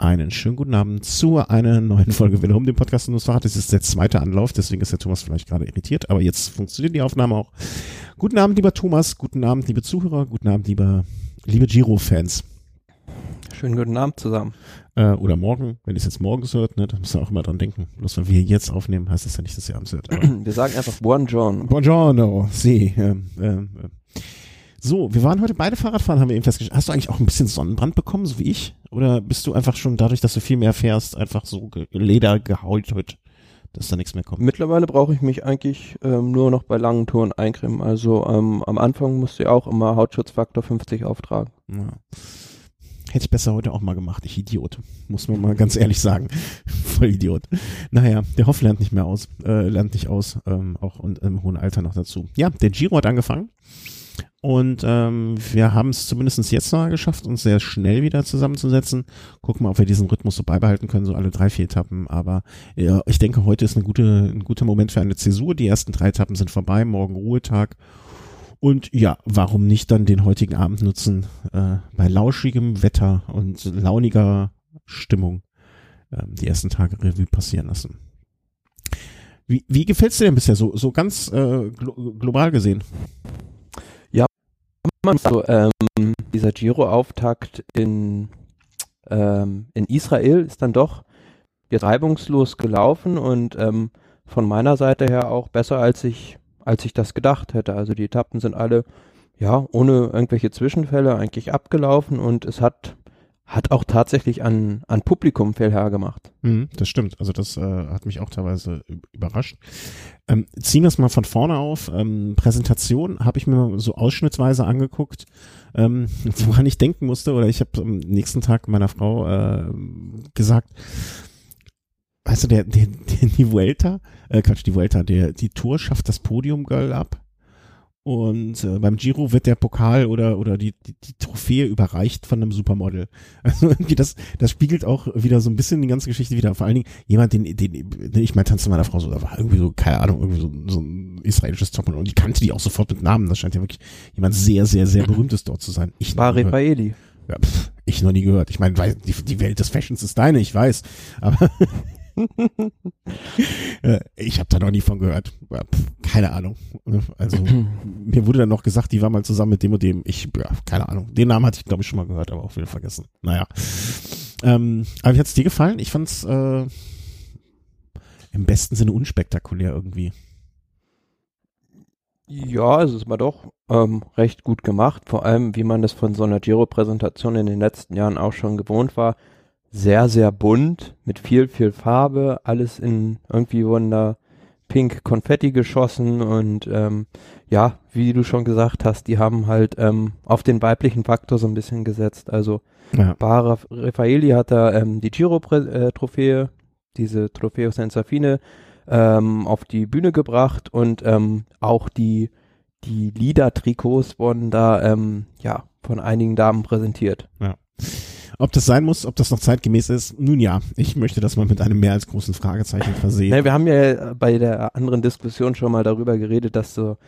Einen schönen guten Abend zu einer neuen Folge Willem, dem Podcast News Fahrrad. Das ist der zweite Anlauf, deswegen ist der Thomas vielleicht gerade irritiert, aber jetzt funktioniert die Aufnahme auch. Guten Abend, lieber Thomas, guten Abend, liebe Zuhörer, guten Abend, lieber, liebe Giro-Fans. Schönen guten Abend zusammen. Äh, oder morgen, wenn ihr es jetzt morgens hört, ne, da müsst ihr auch immer dran denken. Bloß weil wir jetzt aufnehmen, heißt das ja nicht, dass ihr abends hört. wir sagen einfach Buongiorno. Buongiorno, sie. Ähm, ähm, äh, so, wir waren heute beide Fahrradfahren, haben wir eben festgestellt. Hast du eigentlich auch ein bisschen Sonnenbrand bekommen, so wie ich? Oder bist du einfach schon dadurch, dass du viel mehr fährst, einfach so Leder gehäutet, dass da nichts mehr kommt? Mittlerweile brauche ich mich eigentlich ähm, nur noch bei langen Touren eincremen. Also ähm, am Anfang musste ich auch immer Hautschutzfaktor 50 auftragen. Ja. Hätte ich besser heute auch mal gemacht. Ich Idiot. Muss man mal ganz ehrlich sagen. Voll Idiot. Naja, der Hoff lernt nicht mehr aus. Äh, lernt nicht aus. Ähm, auch und im hohen Alter noch dazu. Ja, der Giro hat angefangen. Und ähm, wir haben es zumindest jetzt mal geschafft, uns sehr schnell wieder zusammenzusetzen. Gucken mal, ob wir diesen Rhythmus so beibehalten können, so alle drei, vier Etappen. Aber ja, ich denke, heute ist eine gute, ein guter Moment für eine Zäsur. Die ersten drei Etappen sind vorbei, morgen Ruhetag. Und ja, warum nicht dann den heutigen Abend nutzen, äh, bei lauschigem Wetter und launiger Stimmung äh, die ersten Tage Revue passieren lassen. Wie, wie gefällt's dir denn bisher so, so ganz äh, glo global gesehen? So, ähm, dieser Giro-Auftakt in, ähm, in Israel ist dann doch reibungslos gelaufen und ähm, von meiner Seite her auch besser, als ich, als ich das gedacht hätte. Also die Etappen sind alle, ja, ohne irgendwelche Zwischenfälle eigentlich abgelaufen und es hat hat auch tatsächlich an, an Publikum viel hergemacht. Mhm, das stimmt. Also das äh, hat mich auch teilweise überrascht. Ähm, ziehen wir es mal von vorne auf. Ähm, Präsentation habe ich mir so ausschnittsweise angeguckt, ähm, woran ich denken musste. Oder ich habe am nächsten Tag meiner Frau äh, gesagt, weißt du, der, der, der die Vuelta, äh, Quatsch, die Vuelta, der, die Tour schafft das Podium-Girl ab und äh, beim Giro wird der Pokal oder, oder die, die, die Trophäe überreicht von einem Supermodel. Also irgendwie das, das spiegelt auch wieder so ein bisschen die ganze Geschichte wieder. Vor allen Dingen jemand, den, den, den ich mal tanzte meiner Frau so, da war irgendwie so, keine Ahnung, irgendwie so, so ein israelisches Topmodel. Und die kannte die auch sofort mit Namen. Das scheint ja wirklich jemand sehr, sehr, sehr berühmtes dort zu sein. Ich Bari Baeli. Ja, pff, ich noch nie gehört. Ich meine, die, die Welt des Fashions ist deine, ich weiß. Aber ich habe da noch nie von gehört. Keine Ahnung. Also mir wurde dann noch gesagt, die war mal zusammen mit dem und dem. Ich, ja, keine Ahnung. Den Namen hatte ich, glaube ich, schon mal gehört, aber auch wieder vergessen. Naja. Ähm, aber wie hat's dir gefallen? Ich fand's äh, im besten Sinne unspektakulär irgendwie. Ja, es ist mal doch ähm, recht gut gemacht. Vor allem, wie man das von so einer Giro-Präsentation in den letzten Jahren auch schon gewohnt war sehr, sehr bunt, mit viel, viel Farbe, alles in irgendwie wurden da pink Konfetti geschossen und ähm, ja, wie du schon gesagt hast, die haben halt ähm, auf den weiblichen Faktor so ein bisschen gesetzt. Also ja. Bar Raffaeli hat da ähm, die Giro-Trophäe, äh, diese Trofeo Senza Fine, ähm, auf die Bühne gebracht und ähm, auch die, die Lieder-Trikots wurden da ähm, ja von einigen Damen präsentiert. Ja. Ob das sein muss, ob das noch zeitgemäß ist, nun ja, ich möchte das mal mit einem mehr als großen Fragezeichen versehen. Ja, wir haben ja bei der anderen Diskussion schon mal darüber geredet, dass so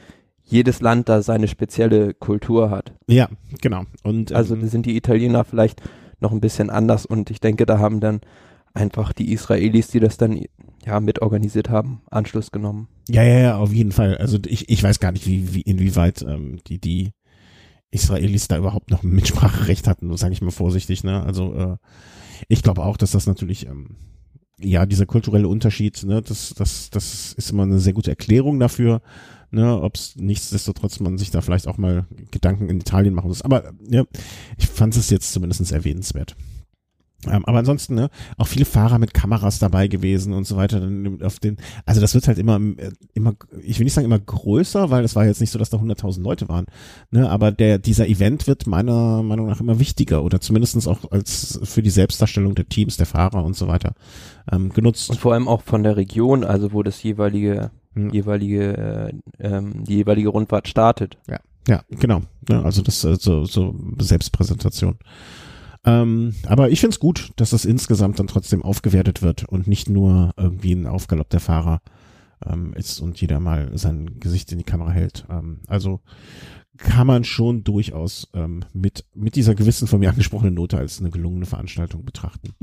jedes Land da seine spezielle Kultur hat. Ja, genau. Und also ähm, sind die Italiener vielleicht noch ein bisschen anders und ich denke, da haben dann einfach die Israelis, die das dann ja mit organisiert haben, Anschluss genommen. Ja, ja, ja, auf jeden Fall. Also ich, ich weiß gar nicht, wie, wie inwieweit ähm, die die Israelis da überhaupt noch ein Mitspracherecht hatten, sage ich mal vorsichtig. Ne? Also äh, ich glaube auch, dass das natürlich ähm, ja dieser kulturelle Unterschied, ne, das das das ist immer eine sehr gute Erklärung dafür, ne, ob es nichtsdestotrotz man sich da vielleicht auch mal Gedanken in Italien machen muss. Aber ja, ich fand es jetzt zumindest erwähnenswert. Ähm, aber ansonsten, ne, auch viele Fahrer mit Kameras dabei gewesen und so weiter. Auf den, also das wird halt immer, äh, immer, ich will nicht sagen immer größer, weil es war jetzt nicht so, dass da 100.000 Leute waren. Ne, aber der, dieser Event wird meiner Meinung nach immer wichtiger oder zumindestens auch als für die Selbstdarstellung der Teams, der Fahrer und so weiter ähm, genutzt. Und vor allem auch von der Region, also wo das jeweilige, hm. jeweilige, äh, ähm, die jeweilige Rundfahrt startet. Ja, ja, genau. Ja, also das äh, so, so Selbstpräsentation. Ähm, aber ich finde es gut, dass das insgesamt dann trotzdem aufgewertet wird und nicht nur irgendwie ein Aufgalopp der Fahrer ähm, ist und jeder mal sein Gesicht in die Kamera hält. Ähm, also kann man schon durchaus ähm, mit, mit dieser gewissen von mir angesprochenen Note als eine gelungene Veranstaltung betrachten.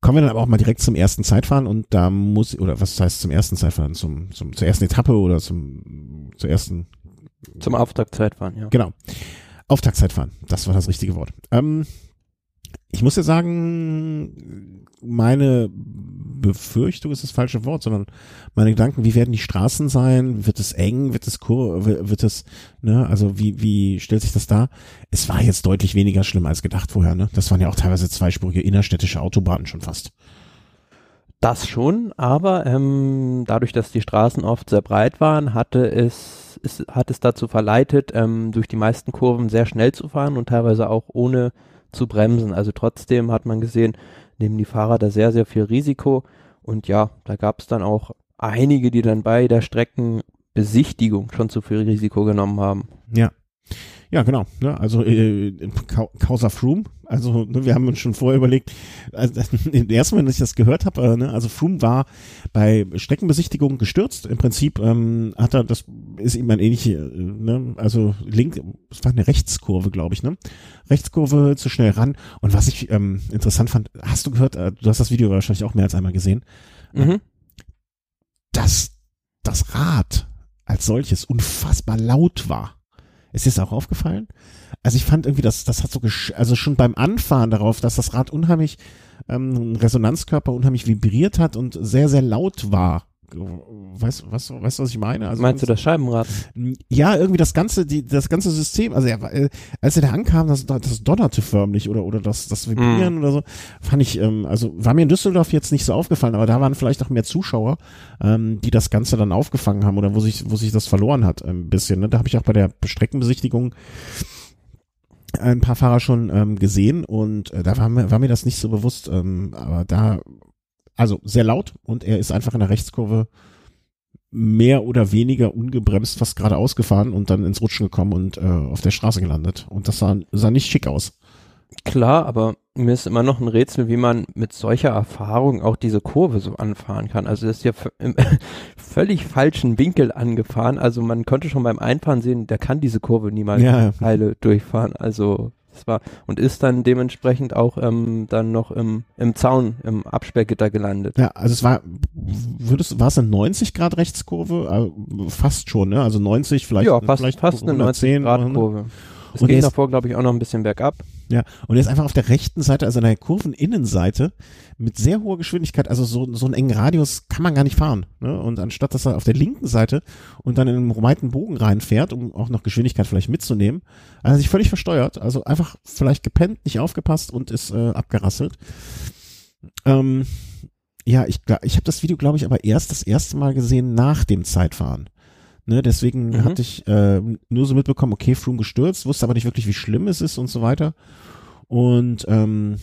Kommen wir dann aber auch mal direkt zum ersten Zeitfahren und da muss, oder was heißt zum ersten Zeitfahren, zum, zum, zur ersten Etappe oder zum, zur ersten. Zum Auftaktzeitfahren, ja. Genau. Auftaktzeitfahren, das war das richtige Wort. Ähm, ich muss ja sagen, meine Befürchtung ist das falsche Wort, sondern meine Gedanken, wie werden die Straßen sein? Wird es eng? Wird es kur wird es, ne, also wie, wie stellt sich das dar? Es war jetzt deutlich weniger schlimm als gedacht vorher, ne? Das waren ja auch teilweise zweispurige innerstädtische Autobahnen schon fast. Das schon, aber ähm, dadurch, dass die Straßen oft sehr breit waren, hatte es, es hat es dazu verleitet, ähm, durch die meisten Kurven sehr schnell zu fahren und teilweise auch ohne zu bremsen. Also trotzdem hat man gesehen, nehmen die Fahrer da sehr, sehr viel Risiko. Und ja, da gab es dann auch einige, die dann bei der Streckenbesichtigung schon zu viel Risiko genommen haben. Ja. Ja, genau. Ne? Also äh, Causa Froome, also ne, wir haben uns schon vorher überlegt, also, im ersten Moment, als ich das gehört habe, äh, ne, also Froome war bei Streckenbesichtigung gestürzt. Im Prinzip ähm, hat er, das ist ihm ein ähnlich, äh, ne, also link, es war eine Rechtskurve, glaube ich, ne? Rechtskurve zu schnell ran. Und was ich ähm, interessant fand, hast du gehört, äh, du hast das Video wahrscheinlich auch mehr als einmal gesehen, mhm. dass das Rad als solches unfassbar laut war. Ist dir das auch aufgefallen? Also ich fand irgendwie, das, das hat so, also schon beim Anfahren darauf, dass das Rad unheimlich, ähm, Resonanzkörper unheimlich vibriert hat und sehr, sehr laut war. Weißt du, was, weißt, was ich meine? Also, Meinst du das Scheibenrad? Ja, irgendwie das ganze, die, das ganze System, also er, äh, als er da ankam, das, das donnerte förmlich oder, oder das, das Vibrieren mm. oder so, fand ich, ähm, also war mir in Düsseldorf jetzt nicht so aufgefallen, aber da waren vielleicht auch mehr Zuschauer, ähm, die das Ganze dann aufgefangen haben oder wo sich, wo sich das verloren hat, ein bisschen. Ne? Da habe ich auch bei der Streckenbesichtigung ein paar Fahrer schon ähm, gesehen und äh, da war mir, war mir das nicht so bewusst, ähm, aber da also sehr laut und er ist einfach in der Rechtskurve mehr oder weniger ungebremst fast geradeaus gefahren und dann ins Rutschen gekommen und äh, auf der Straße gelandet. Und das sah, sah nicht schick aus. Klar, aber mir ist immer noch ein Rätsel, wie man mit solcher Erfahrung auch diese Kurve so anfahren kann. Also das ist ja im völlig falschen Winkel angefahren. Also man konnte schon beim Einfahren sehen, der kann diese Kurve niemals ja. heile durchfahren. Also das war und ist dann dementsprechend auch ähm, dann noch im, im Zaun, im Absperrgitter gelandet. Ja, also es war, würdest, war es eine 90 Grad Rechtskurve? Also fast schon, ne? Also 90 vielleicht. Ja, fast, vielleicht fast eine 90 Grad Kurve. Es und geht davor, glaube ich, auch noch ein bisschen bergab. Ja, und er ist einfach auf der rechten Seite, also an der Kurveninnenseite, mit sehr hoher Geschwindigkeit, also so, so einen engen Radius kann man gar nicht fahren. Ne? Und anstatt dass er auf der linken Seite und dann in einen weiten Bogen reinfährt, um auch noch Geschwindigkeit vielleicht mitzunehmen, hat er sich völlig versteuert, also einfach vielleicht gepennt, nicht aufgepasst und ist äh, abgerasselt. Ähm, ja, ich, ich habe das Video, glaube ich, aber erst das erste Mal gesehen nach dem Zeitfahren. Ne, deswegen mhm. hatte ich äh, nur so mitbekommen, okay, Froome gestürzt, wusste aber nicht wirklich, wie schlimm es ist und so weiter. Und ähm,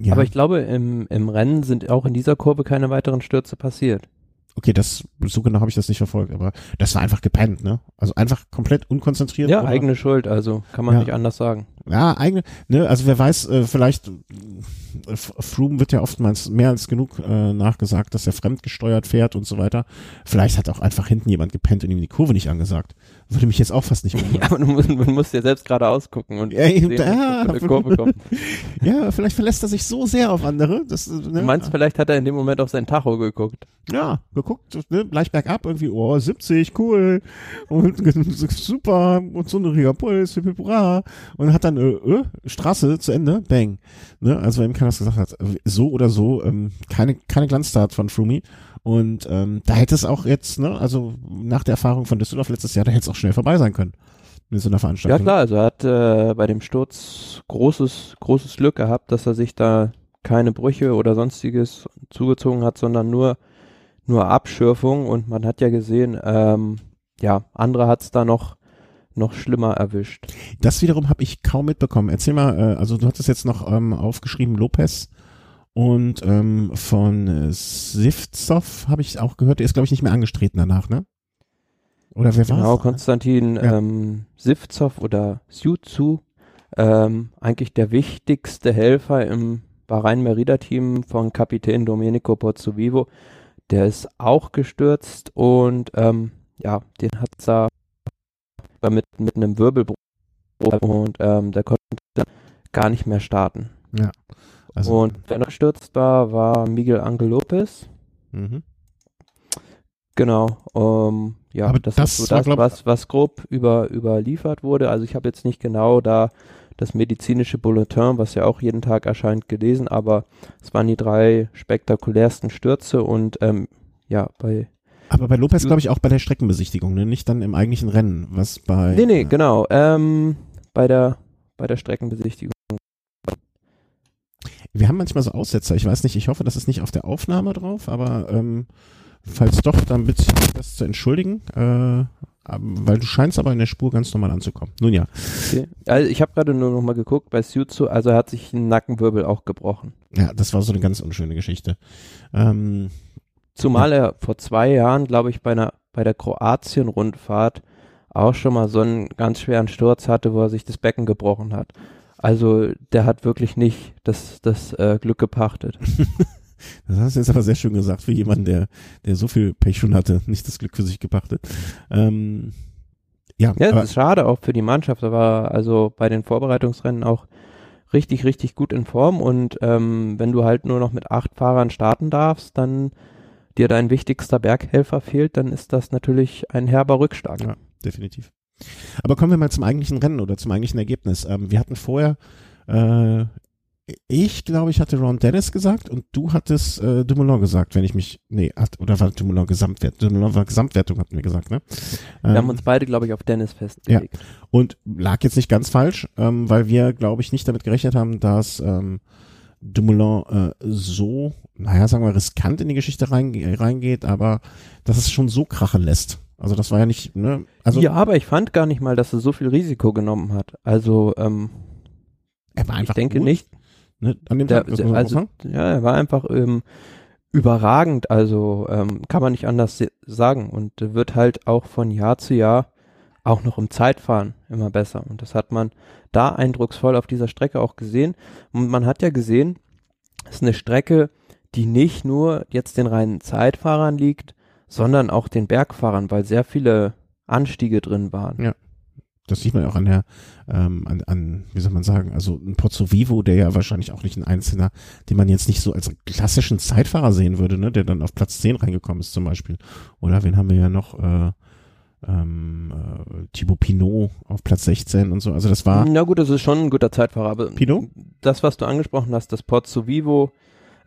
ja. Aber ich glaube, im, im Rennen sind auch in dieser Kurve keine weiteren Stürze passiert. Okay, das so genau habe ich das nicht verfolgt, aber das war einfach gepennt, ne? Also einfach komplett unkonzentriert. Ja, oder? eigene Schuld, also kann man ja. nicht anders sagen. Ja, eigene, ne, also wer weiß, äh, vielleicht Froome wird ja oftmals mehr als genug äh, nachgesagt, dass er fremdgesteuert fährt und so weiter. Vielleicht hat auch einfach hinten jemand gepennt und ihm die Kurve nicht angesagt. Würde mich jetzt auch fast nicht wundern. Ja, aber du musst, man muss ja selbst gerade ausgucken und ja, sehen, ja, Kurve kommt. ja, vielleicht verlässt er sich so sehr auf andere. Dass, ne? Du meinst, vielleicht hat er in dem Moment auf sein Tacho geguckt. Ja, geguckt, ne, gleich bergab irgendwie, oh, 70, cool, und super, und so ein riesiger Puls, und hat dann, äh, äh, Straße zu Ende, bang. Ne? Also, wenn das gesagt hat, so oder so, ähm, keine, keine Glanztat von Frumi. Und ähm, da hätte es auch jetzt, ne, also nach der Erfahrung von Düsseldorf letztes Jahr, da hätte es auch schnell vorbei sein können. Mit so einer Veranstaltung. Ja klar, also er hat äh, bei dem Sturz großes, großes Glück gehabt, dass er sich da keine Brüche oder sonstiges zugezogen hat, sondern nur, nur Abschürfung und man hat ja gesehen, ähm, ja, andere hat es da noch noch schlimmer erwischt. Das wiederum habe ich kaum mitbekommen. Erzähl mal, äh, also du hattest jetzt noch ähm, aufgeschrieben Lopez und ähm, von äh, Sivtsov habe ich auch gehört, der ist, glaube ich, nicht mehr angestreten danach, ne? Oder wer war Genau, Konstantin ja. ähm, Sivtsov oder Siuzu, ähm, eigentlich der wichtigste Helfer im Bahrain-Merida-Team von Kapitän Domenico Pozzovivo. Der ist auch gestürzt und ähm, ja, den hat da war mit, mit einem Wirbelbruch und ähm, der konnte dann gar nicht mehr starten. Ja. Also, und wer noch gestürzt war, war Miguel Angel Lopez. Mhm. Genau. Um, ja, Aber das, das ist so das, was, was grob über, überliefert wurde. Also ich habe jetzt nicht genau da das medizinische Bulletin, was ja auch jeden Tag erscheint, gelesen, aber es waren die drei spektakulärsten Stürze und ähm, ja, bei aber bei Lopez glaube ich auch bei der Streckenbesichtigung, ne? nicht dann im eigentlichen Rennen, was bei Nee, nee, äh, genau. Ähm, bei der bei der Streckenbesichtigung. Wir haben manchmal so Aussetzer. Ich weiß nicht, ich hoffe, das ist nicht auf der Aufnahme drauf, aber ähm, falls doch, dann bitte ich das zu entschuldigen, äh, weil du scheinst aber in der Spur ganz normal anzukommen. Nun ja, Okay. Also ich habe gerade nur noch mal geguckt bei Suzu, also er hat sich einen Nackenwirbel auch gebrochen. ja, das war so eine ganz unschöne Geschichte. Ähm, Zumal er vor zwei Jahren, glaube ich, bei einer bei der Kroatien-Rundfahrt auch schon mal so einen ganz schweren Sturz hatte, wo er sich das Becken gebrochen hat. Also der hat wirklich nicht das, das äh, Glück gepachtet. das hast du jetzt aber sehr schön gesagt für jemanden, der, der so viel Pech schon hatte, nicht das Glück für sich gepachtet. Ähm, ja, Ja, aber, das ist schade auch für die Mannschaft. Er war also bei den Vorbereitungsrennen auch richtig, richtig gut in Form. Und ähm, wenn du halt nur noch mit acht Fahrern starten darfst, dann dir dein wichtigster Berghelfer fehlt, dann ist das natürlich ein herber Rückschlag. Ja. definitiv. Aber kommen wir mal zum eigentlichen Rennen oder zum eigentlichen Ergebnis. Ähm, wir hatten vorher, äh, ich glaube, ich hatte Ron Dennis gesagt und du hattest äh, Dumoulin gesagt, wenn ich mich, nee, hat, oder war Dumoulin Gesamtwertung? Dumoulin war Gesamtwertung, hatten wir gesagt, ne? Wir haben Ähm, uns beide, glaube ich, auf Dennis festgelegt. und lag jetzt nicht ganz falsch, ähm, weil wir, glaube ich, nicht damit gerechnet haben, dass ähm, Dumoulin äh, so, naja, sagen wir, riskant in die Geschichte reinge reingeht, aber dass es schon so krachen lässt. Also das war ja nicht, ne? Also ja, aber ich fand gar nicht mal, dass er so viel Risiko genommen hat. Also ähm, er war ich einfach denke gut, nicht. ne? An dem Der, Tag, auch also sagen. ja, er war einfach ähm, überragend. Also ähm, kann man nicht anders sagen und wird halt auch von Jahr zu Jahr auch noch im Zeitfahren immer besser. Und das hat man da eindrucksvoll auf dieser Strecke auch gesehen. Und man hat ja gesehen, es ist eine Strecke, die nicht nur jetzt den reinen Zeitfahrern liegt, sondern auch den Bergfahrern, weil sehr viele Anstiege drin waren. Ja. Das sieht man ja auch an der, ähm, an, an, wie soll man sagen, also ein Pozzo Vivo, der ja wahrscheinlich auch nicht ein Einzelner, den man jetzt nicht so als klassischen Zeitfahrer sehen würde, ne, der dann auf Platz 10 reingekommen ist zum Beispiel. Oder wen haben wir ja noch, äh, ähm, äh, Thibaut Pinot auf Platz 16 und so. Also das war, Na gut, das ist schon ein guter Zeitfahrer, aber Pinot? das, was du angesprochen hast, dass Pozzo Vivo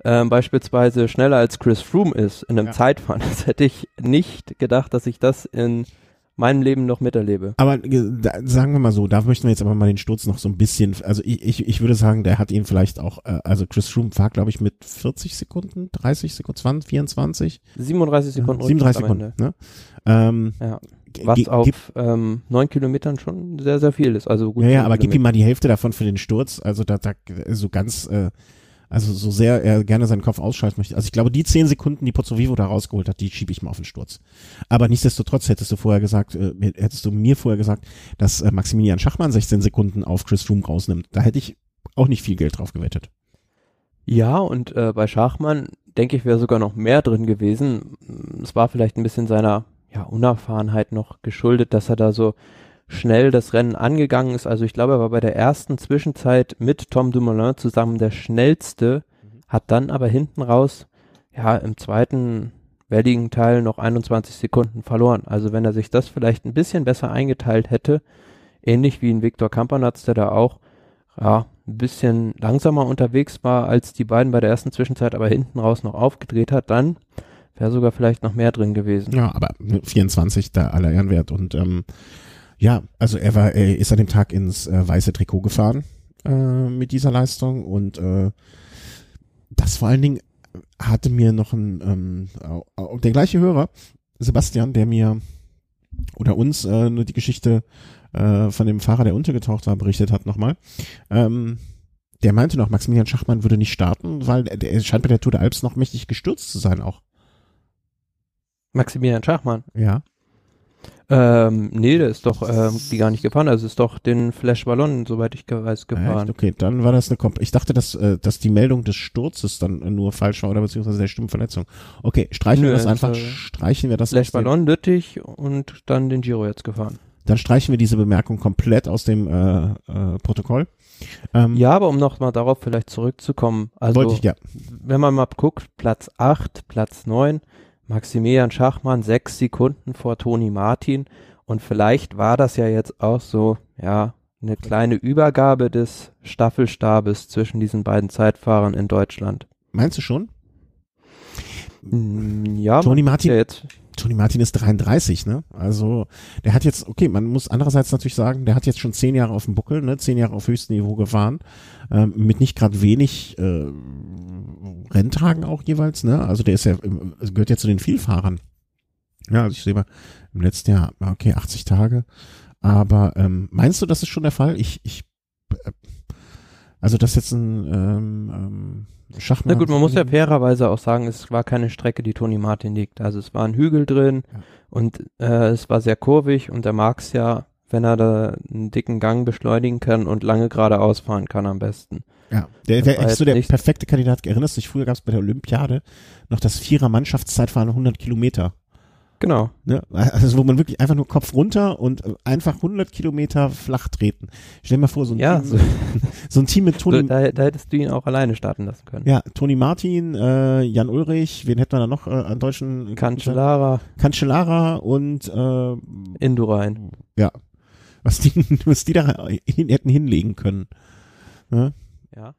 ähm, beispielsweise schneller als Chris Froome ist in einem Ja. Zeitfahren, das hätte ich nicht gedacht, dass ich das in meinem Leben noch miterlebe. aber äh, da, sagen wir mal so, da möchten wir jetzt aber mal den Sturz noch so ein bisschen, also ich, ich, ich würde sagen, der hat ihn vielleicht auch, äh, also Chris Froome war glaube ich mit 40 Sekunden, 30 Sekunden, 20, 24, 37 Sekunden. ja, 37 Rückstand am Sekunden, ne? Ähm, Ja. Was auf gib- ähm, neun Kilometern schon sehr, sehr viel ist. Also gut. Ja, ja, aber gib ihm mal die Hälfte davon für den Sturz. Also da, da so ganz, äh, also so sehr er gerne seinen Kopf ausschalten möchte. Also ich glaube, die zehn Sekunden, die Pozzo Vivo da rausgeholt hat, die schiebe ich mal auf den Sturz. Aber nichtsdestotrotz hättest du vorher gesagt, äh, hättest du mir vorher gesagt, dass äh, Maximilian Schachmann 16 Sekunden auf Chris Froome rausnimmt. Da hätte ich auch nicht viel Geld drauf gewettet. Ja, und äh, bei Schachmann denke ich, wäre sogar noch mehr drin gewesen. Es war vielleicht ein bisschen seiner ja, Unerfahrenheit noch geschuldet, dass er da so schnell das Rennen angegangen ist. Also ich glaube, er war bei der ersten Zwischenzeit mit Tom Dumoulin zusammen der schnellste, hat dann aber hinten raus, ja, im zweiten welligen Teil noch 21 Sekunden verloren. Also wenn er sich das vielleicht ein bisschen besser eingeteilt hätte, ähnlich wie ein Viktor Kampanatz, der da auch ja, ein bisschen langsamer unterwegs war als die beiden bei der ersten Zwischenzeit, aber hinten raus noch aufgedreht hat, dann wäre sogar vielleicht noch mehr drin gewesen. Ja, aber 24 da aller Ehren wert. Und ähm, ja, also er war, er ist an dem Tag ins äh, weiße Trikot gefahren äh, mit dieser Leistung und äh, das vor allen Dingen hatte mir noch ein ähm, der gleiche Hörer, Sebastian, der mir oder uns äh, nur die Geschichte äh, von dem Fahrer, der untergetaucht war, berichtet hat nochmal. Ähm, der meinte noch, Maximilian Schachmann würde nicht starten, weil der, der scheint bei der Tour de Alps noch mächtig gestürzt zu sein auch. Maximilian Schachmann. Ja. Ähm, nee, der ist doch ähm, die gar nicht gefahren. Also ist doch den Flash Ballon, soweit ich weiß, Echt? gefahren. Okay, dann war das eine Komp Ich dachte, dass, äh, dass die Meldung des Sturzes dann äh, nur falsch war oder beziehungsweise der Stimmenverletzung. Okay, streichen Nö, wir das ist, einfach, äh, streichen wir das Flash Ballon, Lüttich und dann den Giro jetzt gefahren. dann streichen wir diese Bemerkung komplett aus dem äh, äh, Protokoll. Ähm, ja, aber um nochmal darauf vielleicht zurückzukommen, also wollte ich, ja. wenn man mal guckt, Platz 8, Platz 9, Maximilian Schachmann sechs Sekunden vor Toni Martin und vielleicht war das ja jetzt auch so, ja, eine kleine Übergabe des Staffelstabes zwischen diesen beiden Zeitfahrern in Deutschland. Meinst du schon? Mm, ja, Toni Martin, ja jetzt. Toni Martin ist 33, ne? Also der hat jetzt, okay, man muss andererseits natürlich sagen, der hat jetzt schon zehn Jahre auf dem Buckel, ne? Zehn Jahre auf höchstem Niveau gefahren, ähm, mit nicht gerade wenig äh, Renntagen auch jeweils, ne? Also der ist ja, also gehört ja zu den Vielfahrern. Ja, also ich sehe mal im letzten Jahr, okay, 80 Tage. Aber ähm, meinst du, das ist schon der Fall? Ich, ich, äh, also das jetzt ein ähm, ähm, Schachmann. Na gut, man muss ja fairerweise auch sagen, es war keine Strecke, die Toni Martin liegt. Also es war ein Hügel drin ja. und äh, es war sehr kurvig und er mag es ja, wenn er da einen dicken Gang beschleunigen kann und lange geradeaus fahren kann am besten. Ja, der wäre echt so der perfekte Kandidat. Erinnerst du dich, früher gab es bei der Olympiade noch das Vierer-Mannschaftszeitfahren 100 Kilometer. Genau. Ne? Also wo man wirklich einfach nur Kopf runter und einfach 100 Kilometer flach treten. Stell dir mal vor, so ein, ja, Team, so. so ein Team mit Toni. So, da, da, hättest du ihn auch alleine starten lassen können. Ja, Toni Martin, äh, Jan Ulrich, wen hätten wir da noch äh, an deutschen? Cancellara. Cancellara und äh, Indurain. Ja. Was die, was die da hin, hätten hinlegen können. Ne? Ja.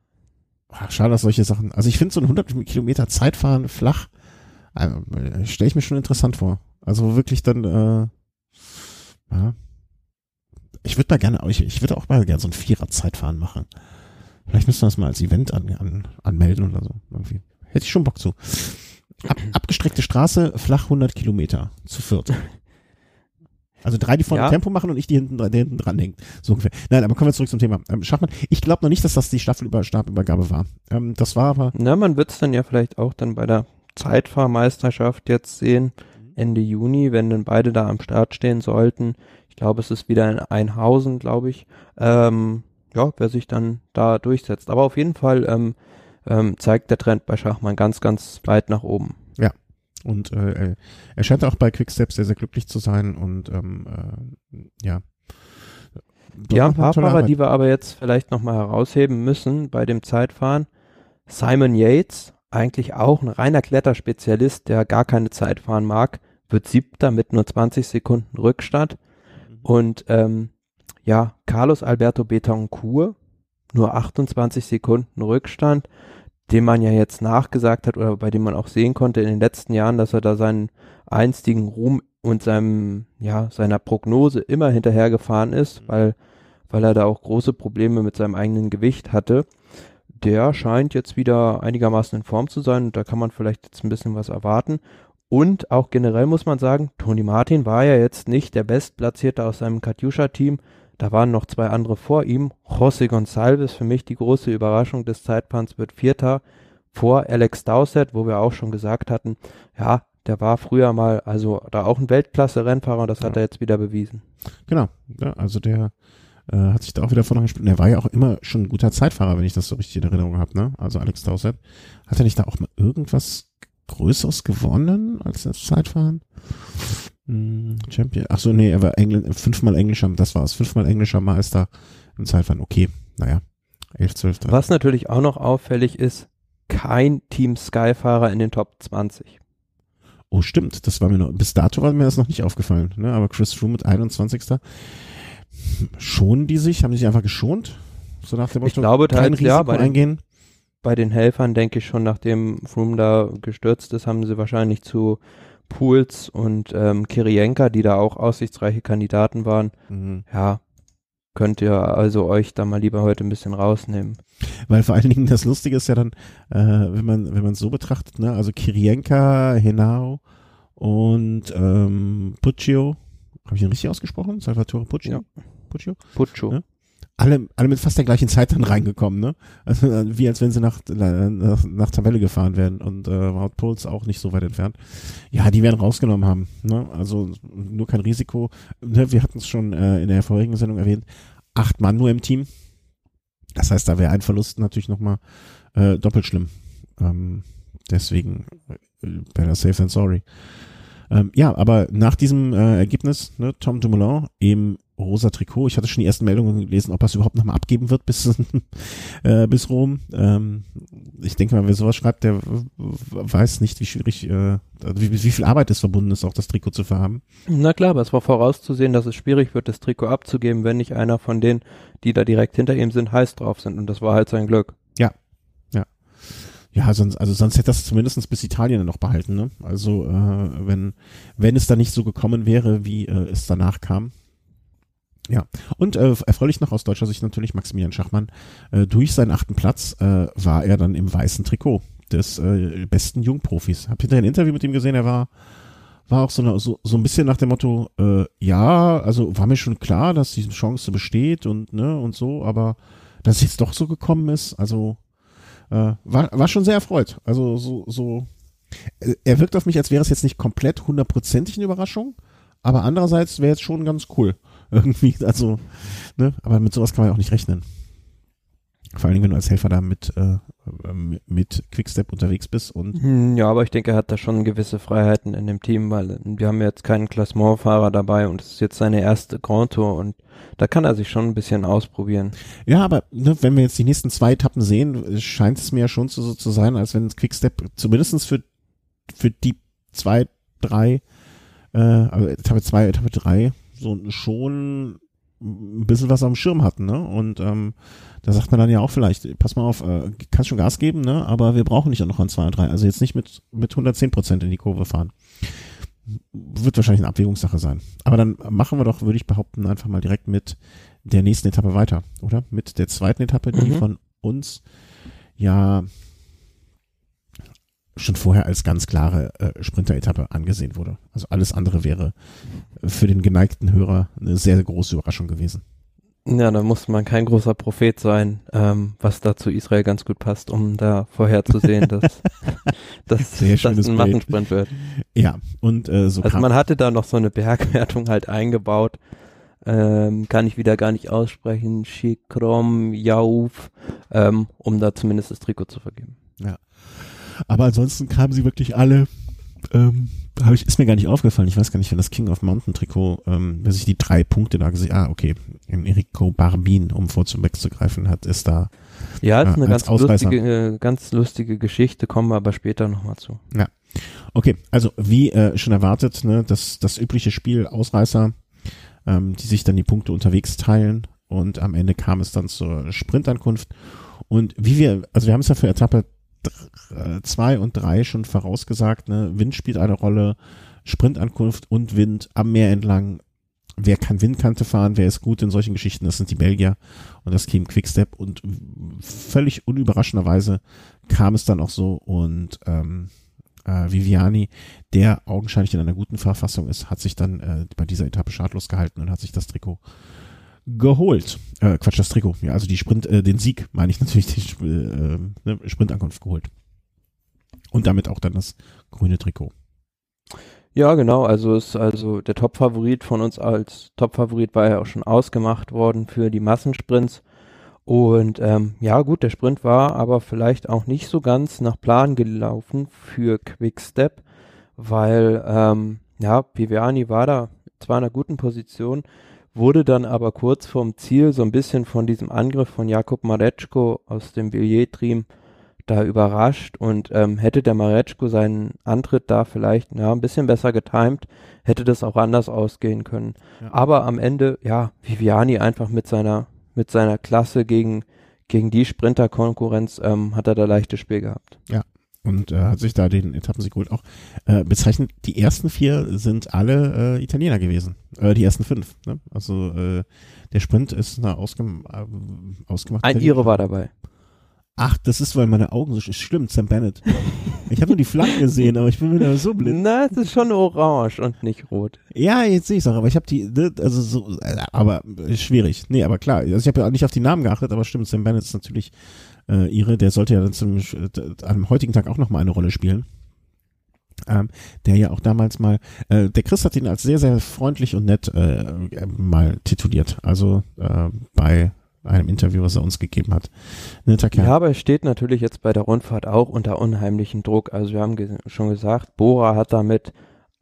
Ach, schade, dass solche Sachen. Also ich finde so ein 100 Kilometer Zeitfahren flach, also, stelle ich mir schon interessant vor. Also wirklich dann, äh, ja. Ich würde da gerne, ich, ich würde auch mal gerne so ein Vierer-Zeitfahren machen. Vielleicht müssen wir das mal als Event an, an, anmelden oder so. Irgendwie. Hätte ich schon Bock zu. Ab, abgestreckte Straße, flach 100 Kilometer zu viert. Also drei, die vorne ja. Tempo machen und ich, die hinten, der hinten dran hängt. So ungefähr. Nein, aber kommen wir zurück zum Thema. Ähm, Schachmann, ich glaube noch nicht, dass das die Staffelüberstabübergabe war. Ähm, das war aber. Na, man wird es dann ja vielleicht auch dann bei der Zeitfahrmeisterschaft jetzt sehen. Ende Juni, wenn dann beide da am Start stehen sollten. Ich glaube, es ist wieder in Einhausen, glaube ich. Ähm, ja, wer sich dann da durchsetzt. Aber auf jeden Fall ähm, ähm, zeigt der Trend bei Schachmann ganz, ganz weit nach oben. Ja. Und äh, er scheint auch bei Quickstep sehr, sehr glücklich zu sein und ähm, äh, ja. Ja, ein paar Fahrer, die wir aber jetzt vielleicht nochmal herausheben müssen bei dem Zeitfahren. Simon Yates, eigentlich auch ein reiner Kletterspezialist, der gar keine Zeit fahren mag, wird siebter mit nur 20 Sekunden Rückstand. Mhm. Und ähm, ja, Carlos Alberto Betancourt, nur 28 Sekunden Rückstand, dem man ja jetzt nachgesagt hat oder bei dem man auch sehen konnte in den letzten Jahren, dass er da seinen einstigen Ruhm und seinem, ja, seiner Prognose immer hinterhergefahren ist, mhm. weil, weil er da auch große Probleme mit seinem eigenen Gewicht hatte. Der scheint jetzt wieder einigermaßen in Form zu sein und da kann man vielleicht jetzt ein bisschen was erwarten. Und auch generell muss man sagen, Toni Martin war ja jetzt nicht der Bestplatzierte aus seinem Katjuscha-Team. Da waren noch zwei andere vor ihm. José Gonçalves, für mich die große Überraschung des Zeitplans, wird Vierter vor Alex Dowsett, wo wir auch schon gesagt hatten, ja, der war früher mal, also da auch ein Weltklasse-Rennfahrer und das ja. hat er jetzt wieder bewiesen. Genau, ja, also der äh, hat sich da auch wieder vorne gespielt. Und er war ja auch immer schon ein guter Zeitfahrer, wenn ich das so richtig in Erinnerung habe, ne? Also Alex Dowsett. Hat er nicht da auch mal irgendwas Größeres gewonnen als das Zeitfahren? Hm, Champion. Ach so, nee, er war Engl fünfmal englischer, das war's, fünfmal englischer Meister im Zeitfahren. Okay, naja, 11, 12. Was natürlich auch noch auffällig ist, kein Team Sky-Fahrer in den Top 20. Oh, stimmt, das war mir noch, bis dato war mir das noch nicht aufgefallen, ne? aber Chris Froome mit 21. Schonen die sich? Haben die sich einfach geschont? So nach dem Motto, ich glaube, kein Risiko ja, bei eingehen? bei den Helfern denke ich schon, nachdem Froome da gestürzt ist, haben sie wahrscheinlich zu Pools und ähm, Kirienka, die da auch aussichtsreiche Kandidaten waren, mhm. ja, könnt ihr also euch da mal lieber heute ein bisschen rausnehmen. Weil vor allen Dingen das Lustige ist ja dann, äh, wenn man wenn man es so betrachtet, ne, also Kirienka, Henao und ähm, Puccio, habe ich ihn richtig ausgesprochen? Salvatore Puccio? Ja. Puccio? Puccio. Ja? Alle, alle mit fast der gleichen Zeit dann reingekommen, ne? Also äh, wie als wenn sie nach, nach, nach Tabelle gefahren wären und äh, Puls auch nicht so weit entfernt. Ja, die werden rausgenommen haben, ne? Also nur kein Risiko. Ne? Wir hatten es schon äh, in der vorherigen Sendung erwähnt. Acht Mann nur im Team. Das heißt, da wäre ein Verlust natürlich nochmal äh, doppelt schlimm. Ähm, deswegen äh, better safe than sorry. Ähm, ja, aber nach diesem äh, Ergebnis, ne, Tom Dumoulin im rosa Trikot. Ich hatte schon die ersten Meldungen gelesen, ob er es überhaupt nochmal abgeben wird bis, äh, bis Rom. Ähm, ich denke mal, wer sowas schreibt, der weiß nicht, wie schwierig, äh, wie, wie viel Arbeit es verbunden ist, auch das Trikot zu verhaben. Na klar, aber es war vorauszusehen, dass es schwierig wird, das Trikot abzugeben, wenn nicht einer von denen, die da direkt hinter ihm sind, heiß drauf sind. Und das war halt sein Glück. Ja, ja. Ja, sonst, also sonst hätte das zumindest bis Italien noch behalten, ne? Also, äh, wenn, wenn es da nicht so gekommen wäre, wie äh, es danach kam. Ja, und äh, erfreulich noch aus deutscher Sicht natürlich Maximilian Schachmann. Äh, durch seinen achten Platz äh, war er dann im weißen Trikot des äh, besten Jungprofis. Habt ihr ein Interview mit ihm gesehen? Er war war auch so, eine, so, so ein bisschen nach dem Motto, äh, ja, also war mir schon klar, dass diese Chance besteht und ne und so, aber dass es jetzt doch so gekommen ist, also äh, war, war schon sehr erfreut. Also so, so äh, er wirkt auf mich, als wäre es jetzt nicht komplett hundertprozentig eine Überraschung, aber andererseits wäre es schon ganz cool. Irgendwie, also, ne, aber mit sowas kann man ja auch nicht rechnen. Vor allen Dingen, wenn du als Helfer da mit, äh, mit Quickstep unterwegs bist und. Hm, ja, aber ich denke, er hat da schon gewisse Freiheiten in dem Team, weil wir haben jetzt keinen Klassementfahrer dabei und es ist jetzt seine erste Grand Tour und da kann er sich schon ein bisschen ausprobieren. Ja, aber ne, wenn wir jetzt die nächsten zwei Etappen sehen, scheint es mir ja schon so, so zu sein, als wenn Quickstep zumindestens für, für die zwei, drei, äh, also Etappe zwei, Etappe drei, so schon ein bisschen was am Schirm hatten, ne? Und ähm, da sagt man dann ja auch vielleicht, pass mal auf, äh, kannst schon Gas geben, ne? Aber wir brauchen nicht noch an zwei und drei. Also jetzt nicht mit mit 110 Prozent in die Kurve fahren. Wird wahrscheinlich eine Abwägungssache sein. Aber dann machen wir doch, würde ich behaupten, einfach mal direkt mit der nächsten Etappe weiter, oder? Mit der zweiten Etappe, die mhm. von uns ja schon vorher als ganz klare äh, Sprinter-Etappe angesehen wurde. Also alles andere wäre für den geneigten Hörer eine sehr, sehr große Überraschung gewesen. Ja, da muss man kein großer Prophet sein, ähm, was da zu Israel ganz gut passt, um da vorherzusehen, dass, dass das ein Massensprint wird. Ja, und äh, so Also man hatte da noch so eine Bergwertung halt eingebaut, ähm, kann ich wieder gar nicht aussprechen, Shikrom Yauf, ähm, um da zumindest das Trikot zu vergeben. Ja. Aber ansonsten kamen sie wirklich alle. Ähm, hab ich, ist mir gar nicht aufgefallen. Ich weiß gar nicht, wenn das King of Mountain Trikot, ähm, wer sich die drei Punkte da gesehen, ah, okay, Enrico Barbin, um vor zum wegzugreifen hat, ist da. Ja, ist äh, eine ganz lustige, äh, ganz lustige Geschichte, kommen wir aber später nochmal zu. Ja. Okay, also wie äh, schon erwartet, ne, das, das übliche Spiel Ausreißer, ähm, die sich dann die Punkte unterwegs teilen und am Ende kam es dann zur Sprintankunft. Und wie wir, also wir haben es ja für Etappe zwei und drei schon vorausgesagt, ne? Wind spielt eine Rolle, Sprintankunft und Wind am Meer entlang. Wer kann Windkante fahren, wer ist gut in solchen Geschichten, das sind die Belgier und das Team Quickstep und völlig unüberraschenderweise kam es dann auch so und ähm, äh, Viviani, der augenscheinlich in einer guten Verfassung ist, hat sich dann äh, bei dieser Etappe schadlos gehalten und hat sich das Trikot geholt. Äh, Quatsch, das Trikot. Ja, also die Sprint, äh, den Sieg, meine ich natürlich, die äh, ne, Sprintankunft geholt. Und damit auch dann das grüne Trikot. Ja, genau. Also ist also der Top-Favorit von uns als Top-Favorit war ja auch schon ausgemacht worden für die Massensprints. Und ähm, ja, gut, der Sprint war aber vielleicht auch nicht so ganz nach Plan gelaufen für Quickstep, weil ähm, ja, Viviani war da zwar in einer guten Position, wurde dann aber kurz vorm Ziel so ein bisschen von diesem Angriff von Jakub Mareczko aus dem Billet-Team da überrascht und ähm, hätte der Mareczko seinen Antritt da vielleicht ja, ein bisschen besser getimt, hätte das auch anders ausgehen können. Ja. Aber am Ende, ja, Viviani einfach mit seiner, mit seiner Klasse gegen, gegen die Sprinterkonkurrenz ähm, hat er da leichtes Spiel gehabt. Ja, und äh, hat sich da den Etappensieg geholt. Auch äh, bezeichnet, die ersten vier sind alle äh, Italiener gewesen. Äh, die ersten fünf. Ne? Also äh, der Sprint ist eine ausgem äh, ausgemacht. Ein Ire war dabei. Ach, das ist, weil meine Augen so schlimm, Sam Bennett. Ich habe nur die Flaggen gesehen, aber ich bin wieder so blind. Na, es ist schon orange und nicht rot. Ja, jetzt sehe ich es auch, aber ich habe die, ne, also so, äh, aber schwierig. Nee, aber klar, also ich habe ja nicht auf die Namen geachtet, aber stimmt, Sam Bennett ist natürlich äh, ihre, der sollte ja dann zum, äh, am heutigen Tag auch nochmal eine Rolle spielen. Ähm, der ja auch damals mal, äh, der Chris hat ihn als sehr, sehr freundlich und nett äh, mal tituliert. Also äh, bei einem Interview, was er uns gegeben hat. Kerl. Ja, aber er steht natürlich jetzt bei der Rundfahrt auch unter unheimlichem Druck. Also wir haben ge schon gesagt, Bora hat damit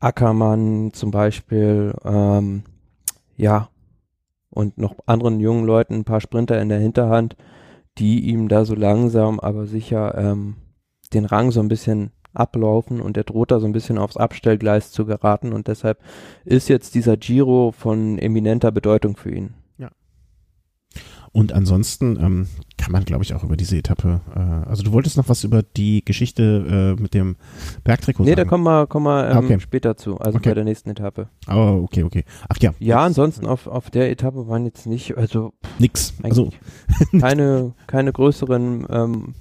Ackermann zum Beispiel, ähm, ja, und noch anderen jungen Leuten, ein paar Sprinter in der Hinterhand, die ihm da so langsam, aber sicher ähm, den Rang so ein bisschen ablaufen und er droht da so ein bisschen aufs Abstellgleis zu geraten und deshalb ist jetzt dieser Giro von eminenter Bedeutung für ihn. Und ansonsten ähm, kann man, glaube ich, auch über diese Etappe, äh, also du wolltest noch was über die Geschichte äh, mit dem Bergtrikot Nee, sagen. da kommen wir, kommen wir ähm, Okay. später zu, also Okay. bei der nächsten Etappe. Oh, okay, okay. Ach ja. Ja, ansonsten auf, auf der Etappe waren jetzt nicht, also Nix. Also, keine, keine größeren ähm.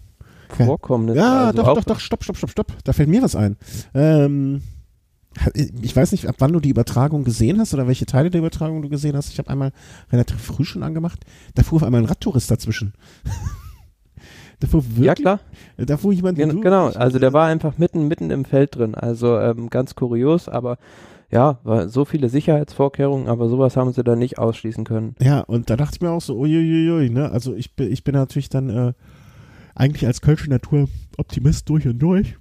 Vorkommnisse. ja, also doch, doch, doch, stopp, stopp, stopp, stopp. Da fällt mir was ein. Ähm, ich weiß nicht, ab wann du die Übertragung gesehen hast oder welche Teile der Übertragung du gesehen hast. Ich habe einmal relativ früh schon angemacht. Da fuhr auf einmal ein Radtourist dazwischen. da fuhr wirklich, Ja, klar. da fuhr jemand Gen genau, also der war einfach mitten, mitten im Feld drin. Also ähm, ganz kurios, aber ja, war so viele Sicherheitsvorkehrungen, aber sowas haben sie da nicht ausschließen können. Ja, und da dachte ich mir auch so, uiuiui, ne? Also ich bin, ich bin natürlich dann äh, eigentlich als Kölsche Natur Optimist durch und durch.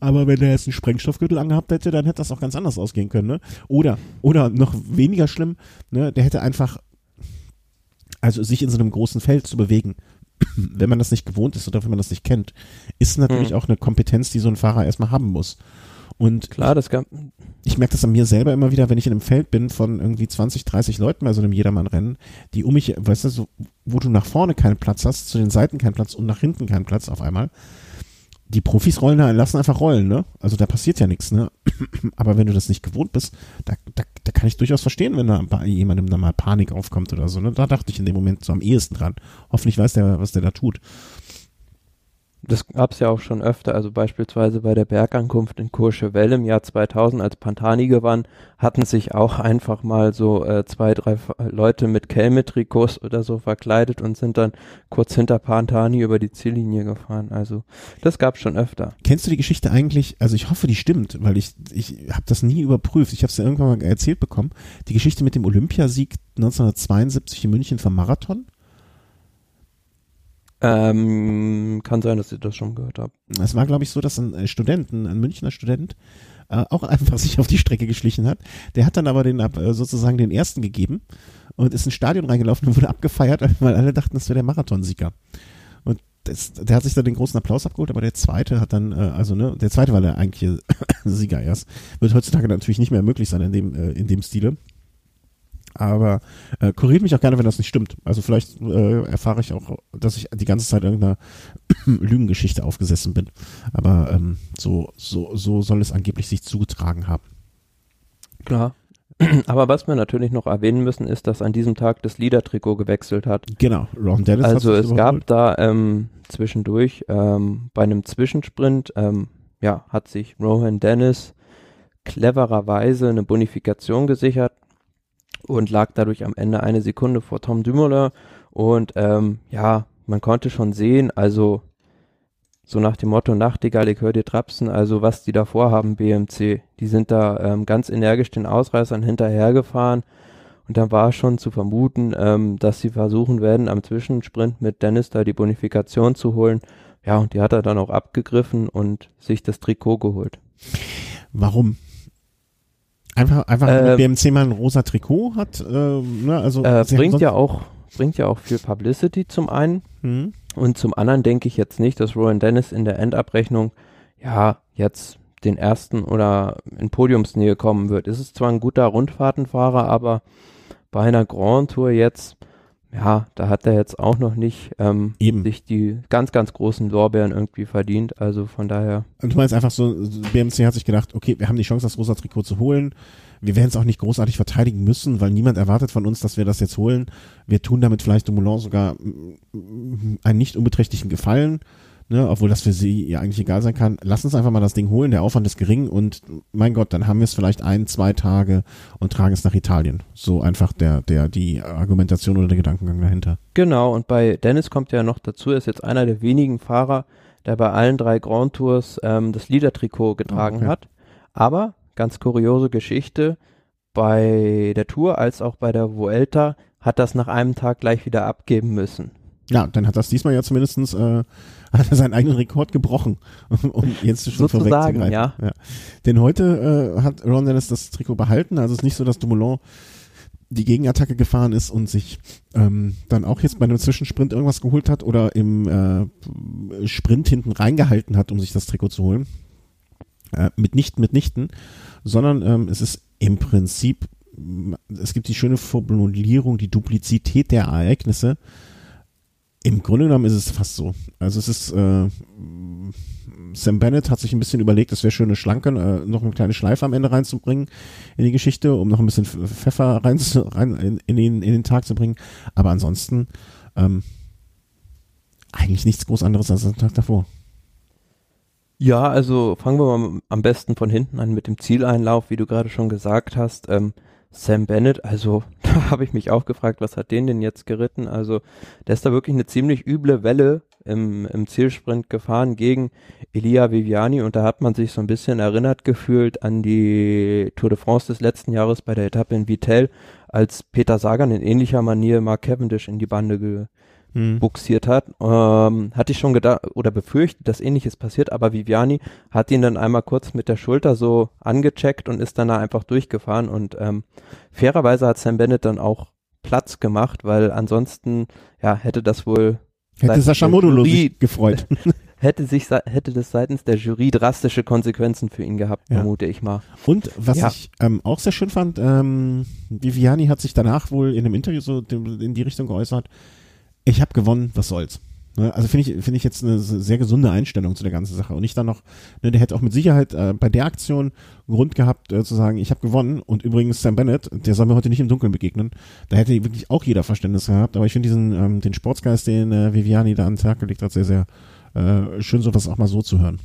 Aber wenn der jetzt einen Sprengstoffgürtel angehabt hätte, dann hätte das auch ganz anders ausgehen können, ne? Oder, oder noch weniger schlimm, ne? Der hätte einfach, also sich in so einem großen Feld zu bewegen, wenn man das nicht gewohnt ist oder wenn man das nicht kennt, ist natürlich Mhm. auch eine Kompetenz, die so ein Fahrer erstmal haben muss. Und Klar, das gab, ich merke das an mir selber immer wieder, wenn ich in einem Feld bin von irgendwie 20, 30 Leuten bei so einem Jedermann-Rennen, die um mich, weißt du, so, wo du nach vorne keinen Platz hast, zu den Seiten keinen Platz und nach hinten keinen Platz auf einmal. Die Profis rollen da, lassen einfach rollen, ne? Also da passiert ja nichts, ne? Aber wenn du das nicht gewohnt bist, da, da, da kann ich durchaus verstehen, wenn da bei jemandem da mal Panik aufkommt oder so, ne? Da dachte ich in dem Moment so am ehesten dran. Hoffentlich weiß der, was der da tut. Das gab's ja auch schon öfter, also beispielsweise bei der Bergankunft in Courchevel im Jahr 2000, als Pantani gewann, hatten sich auch einfach mal so äh, zwei, drei Leute mit Kelme-Trikots oder so verkleidet und sind dann kurz hinter Pantani über die Ziellinie gefahren. Also das gab's schon öfter. Kennst du die Geschichte eigentlich? Also ich hoffe, die stimmt, weil ich ich habe das nie überprüft. Ich habe es ja irgendwann mal erzählt bekommen. Die Geschichte mit dem Olympiasieg 1972 in München vom Marathon. Ähm, kann sein, dass ich das schon gehört habe. Es war, glaube ich, so, dass ein äh, Student, ein, ein Münchner Student, äh, auch einfach sich auf die Strecke geschlichen hat. Der hat dann aber den äh, sozusagen den ersten gegeben und ist ins Stadion reingelaufen und wurde abgefeiert, weil alle dachten, das wäre der Marathonsieger. Und das, der hat sich dann den großen Applaus abgeholt, aber der zweite hat dann, äh, also ne, der zweite war der eigentliche Sieger erst. Wird heutzutage natürlich nicht mehr möglich sein in dem, äh, in dem Stile. Aber äh, kuriert mich auch gerne, wenn das nicht stimmt. Also vielleicht äh, erfahre ich auch, dass ich die ganze Zeit irgendeiner Lügengeschichte aufgesessen bin. Aber ähm, so, so, so soll es angeblich sich zugetragen haben. Klar. Aber was wir natürlich noch erwähnen müssen, ist, dass an diesem Tag das Liedertrikot gewechselt hat. Genau, Ron Dennis Also es überholt. gab da ähm, zwischendurch ähm, bei einem Zwischensprint, ähm, ja, hat sich Rohan Dennis clevererweise eine Bonifikation gesichert und lag dadurch am Ende eine Sekunde vor Tom Dumoulin und ähm, ja, man konnte schon sehen, also so nach dem Motto Nachtigall, ich höre dir trapsen, also was die da vorhaben, BMC, die sind da ähm, ganz energisch den Ausreißern hinterhergefahren und dann war schon zu vermuten, ähm, dass sie versuchen werden, am Zwischensprint mit Dennis da die Bonifikation zu holen. Ja, und die hat er dann auch abgegriffen und sich das Trikot geholt. Warum? Einfach, einfach Äh, BMC mal ein rosa Trikot hat, äh, ne, also Äh, bringt ja auch, bringt ja auch viel Publicity zum einen Hm? und zum anderen denke ich jetzt nicht, dass Rowan Dennis in der Endabrechnung ja jetzt den ersten oder in Podiumsnähe kommen wird. Es ist zwar ein guter Rundfahrtenfahrer, aber bei einer Grand Tour jetzt, ja, da hat er jetzt auch noch nicht ähm, Eben. sich die ganz, ganz großen Lorbeeren irgendwie verdient. Also von daher, Und du meinst einfach so, BMC hat sich gedacht, okay, wir haben die Chance, das rosa Trikot zu holen. Wir werden es auch nicht großartig verteidigen müssen, weil niemand erwartet von uns, dass wir das jetzt holen. Wir tun damit vielleicht Dumoulin sogar mm, einen nicht unbeträchtlichen Gefallen, ne, obwohl das für sie ja eigentlich egal sein kann. Lass uns einfach mal das Ding holen, der Aufwand ist gering und mein Gott, dann haben wir es vielleicht ein, zwei Tage und tragen es nach Italien. So einfach der, der, die Argumentation oder der Gedankengang dahinter. genau. Und bei Dennis kommt ja noch dazu, er ist jetzt einer der wenigen Fahrer, der bei allen drei Grand Tours ähm, das Liedertrikot getragen okay. hat. Aber, ganz kuriose Geschichte, bei der Tour als auch bei der Vuelta hat das nach einem Tag gleich wieder abgeben müssen. Ja, dann hat das diesmal ja zumindestens äh, hat er seinen eigenen Rekord gebrochen, um jetzt schon Sozusagen, ja. ja. Denn heute äh, hat Ron Dennis das Trikot behalten, also es ist nicht so, dass Dumoulin die Gegenattacke gefahren ist und sich ähm, dann auch jetzt bei einem Zwischensprint irgendwas geholt hat oder im äh, Sprint hinten reingehalten hat, um sich das Trikot zu holen. Äh, mitnichten, mitnichten, sondern ähm, es ist im Prinzip, es gibt die schöne Formulierung, die Duplizität der Ereignisse. Im Grunde genommen ist es fast so. Also es ist äh, Sam Bennett hat sich ein bisschen überlegt, es wäre schön, eine schlanke, äh, noch eine kleine Schleife am Ende reinzubringen in die Geschichte, um noch ein bisschen Pfeffer rein, rein in, in, den, in den Tag zu bringen. Aber ansonsten ähm, eigentlich nichts groß anderes als am Tag davor. Ja, also fangen wir mal am besten von hinten an mit dem Zieleinlauf, wie du gerade schon gesagt hast. Ähm, Sam Bennett, also da habe ich mich auch gefragt, was hat den denn jetzt geritten? Also der ist da wirklich eine ziemlich üble Welle im, im Zielsprint gefahren gegen Elia Viviani und da hat man sich so ein bisschen erinnert gefühlt an die Tour de France des letzten Jahres bei der Etappe in Vittel, als Peter Sagan in ähnlicher Manier Mark Cavendish in die Bande ge hm. buxiert hat. Ähm, hatte ich schon gedacht oder befürchtet, dass ähnliches passiert, aber Viviani hat ihn dann einmal kurz mit der Schulter so angecheckt und ist dann da einfach durchgefahren und ähm, fairerweise hat Sam Bennett dann auch Platz gemacht, weil ansonsten ja hätte das wohl Hätte Sascha Modulo sich gefreut. hätte sich hätte das seitens der Jury drastische Konsequenzen für ihn gehabt, ja. vermute ich mal. Und was ja. ich ähm, auch sehr schön fand, ähm, Viviani hat sich danach wohl in einem Interview so in die Richtung geäußert, ich habe gewonnen, was soll's. Ne, also finde ich, finde ich jetzt eine sehr gesunde Einstellung zu der ganzen Sache. Und ich dann noch, ne, der hätte auch mit Sicherheit äh, bei der Aktion Grund gehabt äh, zu sagen, ich habe gewonnen. Und übrigens Sam Bennett, der soll mir heute nicht im Dunkeln begegnen. Da hätte wirklich auch jeder Verständnis gehabt. Aber ich finde diesen, ähm, den Sportsgeist, den äh, Viviani da an den Tag gelegt hat, sehr, sehr äh, schön, sowas auch mal so zu hören.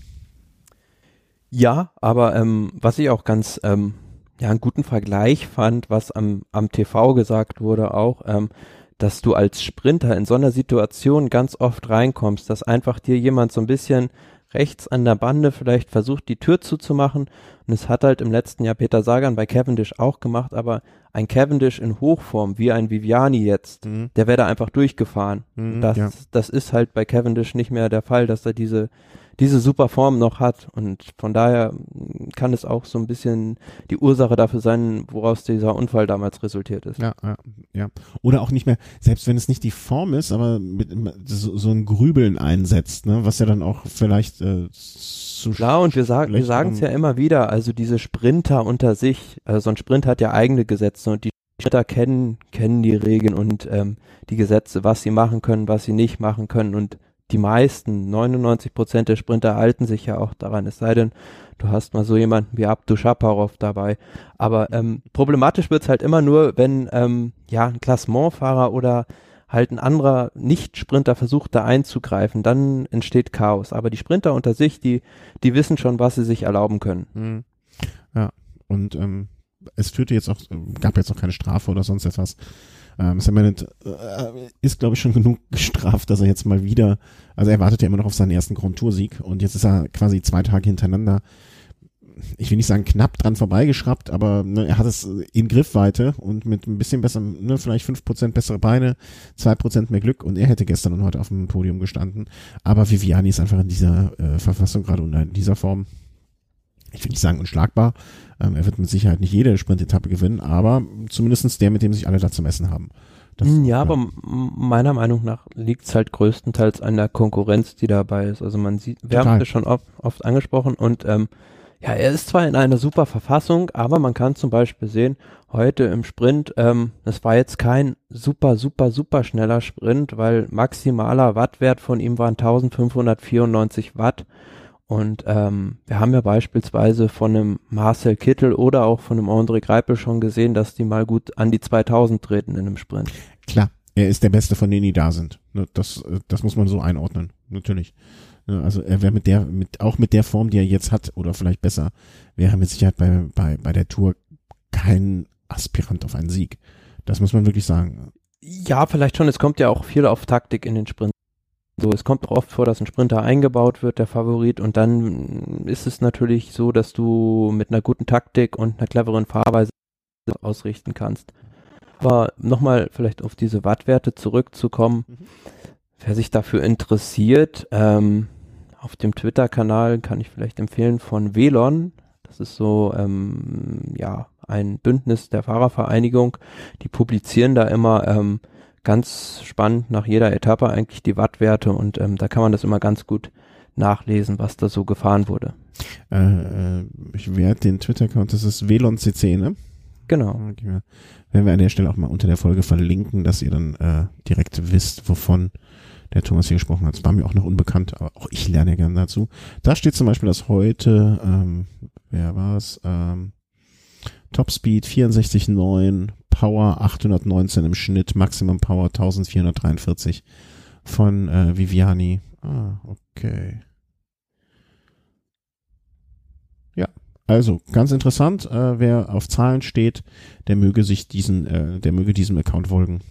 Ja, aber ähm, was ich auch ganz ähm, ja einen guten Vergleich fand, was am, am TV gesagt wurde auch, ähm, dass du als Sprinter in so einer Situation ganz oft reinkommst, dass einfach dir jemand so ein bisschen rechts an der Bande vielleicht versucht, die Tür zuzumachen. Und es hat halt im letzten Jahr Peter Sagan bei Cavendish auch gemacht, aber ein Cavendish in Hochform, wie ein Viviani jetzt, mhm. der wäre da einfach durchgefahren. Mhm, das, ja. das ist halt bei Cavendish nicht mehr der Fall, dass er diese diese super Form noch hat. Und von daher kann es auch so ein bisschen die Ursache dafür sein, woraus dieser Unfall damals resultiert ist. Ja, ja, ja. Oder auch nicht mehr, selbst wenn es nicht die Form ist, aber mit, so, so ein Grübeln einsetzt, ne, was ja dann auch vielleicht äh, zu Klar, und wir sagen wir sagen es ja immer wieder, also diese Sprinter unter sich, also so ein Sprint hat ja eigene Gesetze und die Sprinter kennen, kennen die Regeln und ähm, die Gesetze, was sie machen können, was sie nicht machen können und die meisten, 99 Prozent der Sprinter halten sich ja auch daran, es sei denn, du hast mal so jemanden wie Abdu Shaparov dabei. Aber ähm, problematisch wird's halt immer nur, wenn ähm, ja ein Klassementfahrer oder halt ein anderer Nicht-Sprinter versucht da einzugreifen, dann entsteht Chaos. Aber die Sprinter unter sich, die, die wissen schon, was sie sich erlauben können. Mhm. Ja, und ähm, es führte jetzt auch, gab jetzt auch keine Strafe oder sonst etwas. Ähm, Sam Bennett äh, ist, glaube ich, schon genug gestraft, dass er jetzt mal wieder, also er wartet ja immer noch auf seinen ersten Grand Tour-Sieg und jetzt ist er quasi zwei Tage hintereinander, ich will nicht sagen knapp dran vorbeigeschraubt, aber ne, er hat es in Griffweite und mit ein bisschen besser, ne, vielleicht fünf Prozent bessere Beine, zwei Prozent mehr Glück und er hätte gestern und heute auf dem Podium gestanden. Aber Viviani ist einfach in dieser äh, Verfassung gerade und in dieser Form ich will nicht sagen unschlagbar. Ähm, er wird mit Sicherheit nicht jede Sprint-Etappe gewinnen, aber zumindestens der, mit dem sich alle da zu messen haben. Das, ja, ja, aber meiner Meinung nach liegt es halt größtenteils an der Konkurrenz, die dabei ist. Also man sieht, wir haben es schon oft, oft angesprochen und ähm, ja, er ist zwar in einer super Verfassung, aber man kann zum Beispiel sehen, heute im Sprint, ähm, das war jetzt kein super, super, super schneller Sprint, weil maximaler Wattwert von ihm waren 1594 Watt. Und ähm, wir haben ja beispielsweise von einem Marcel Kittel oder auch von einem André Greipel schon gesehen, dass die mal gut an die 2000 treten in einem Sprint. Klar, er ist der Beste von denen, die da sind. Ne, das, äh, das muss man so einordnen, natürlich. Ne, also er wäre mit der, mit auch mit der Form, die er jetzt hat, oder vielleicht besser, wäre mit Sicherheit bei, bei, bei der Tour kein Aspirant auf einen Sieg. Das muss man wirklich sagen. Ja, vielleicht schon. Es kommt ja auch viel auf Taktik in den Sprint so, es kommt oft vor, dass ein Sprinter eingebaut wird, der Favorit, und dann ist es natürlich so, dass du mit einer guten Taktik und einer cleveren Fahrweise ausrichten kannst. Aber nochmal vielleicht auf diese Wattwerte zurückzukommen. Mhm. wer sich dafür interessiert, ähm, auf dem Twitter-Kanal kann ich vielleicht empfehlen von Velon. Das ist so, ähm, ja, ein Bündnis der Fahrervereinigung. Die publizieren da immer ähm, ganz spannend nach jeder Etappe eigentlich die Wattwerte und ähm, da kann man das immer ganz gut nachlesen, was da so gefahren wurde. Äh, äh ich werde den Twitter-Account, das ist WLONCC, ne? Genau. Werden wir an der Stelle auch mal unter der Folge verlinken, dass ihr dann äh, direkt wisst, wovon der Thomas hier gesprochen hat. Das war mir auch noch unbekannt, aber auch ich lerne gerne dazu. Da steht zum Beispiel, dass heute, ähm, wer war es, ähm, Topspeed 64,9, Power 819 im Schnitt, Maximum Power 1443 von äh, Viviani. Ah, okay. Ja, also ganz interessant. Äh, wer auf Zahlen steht, der möge sich diesen, äh, der möge diesem Account folgen.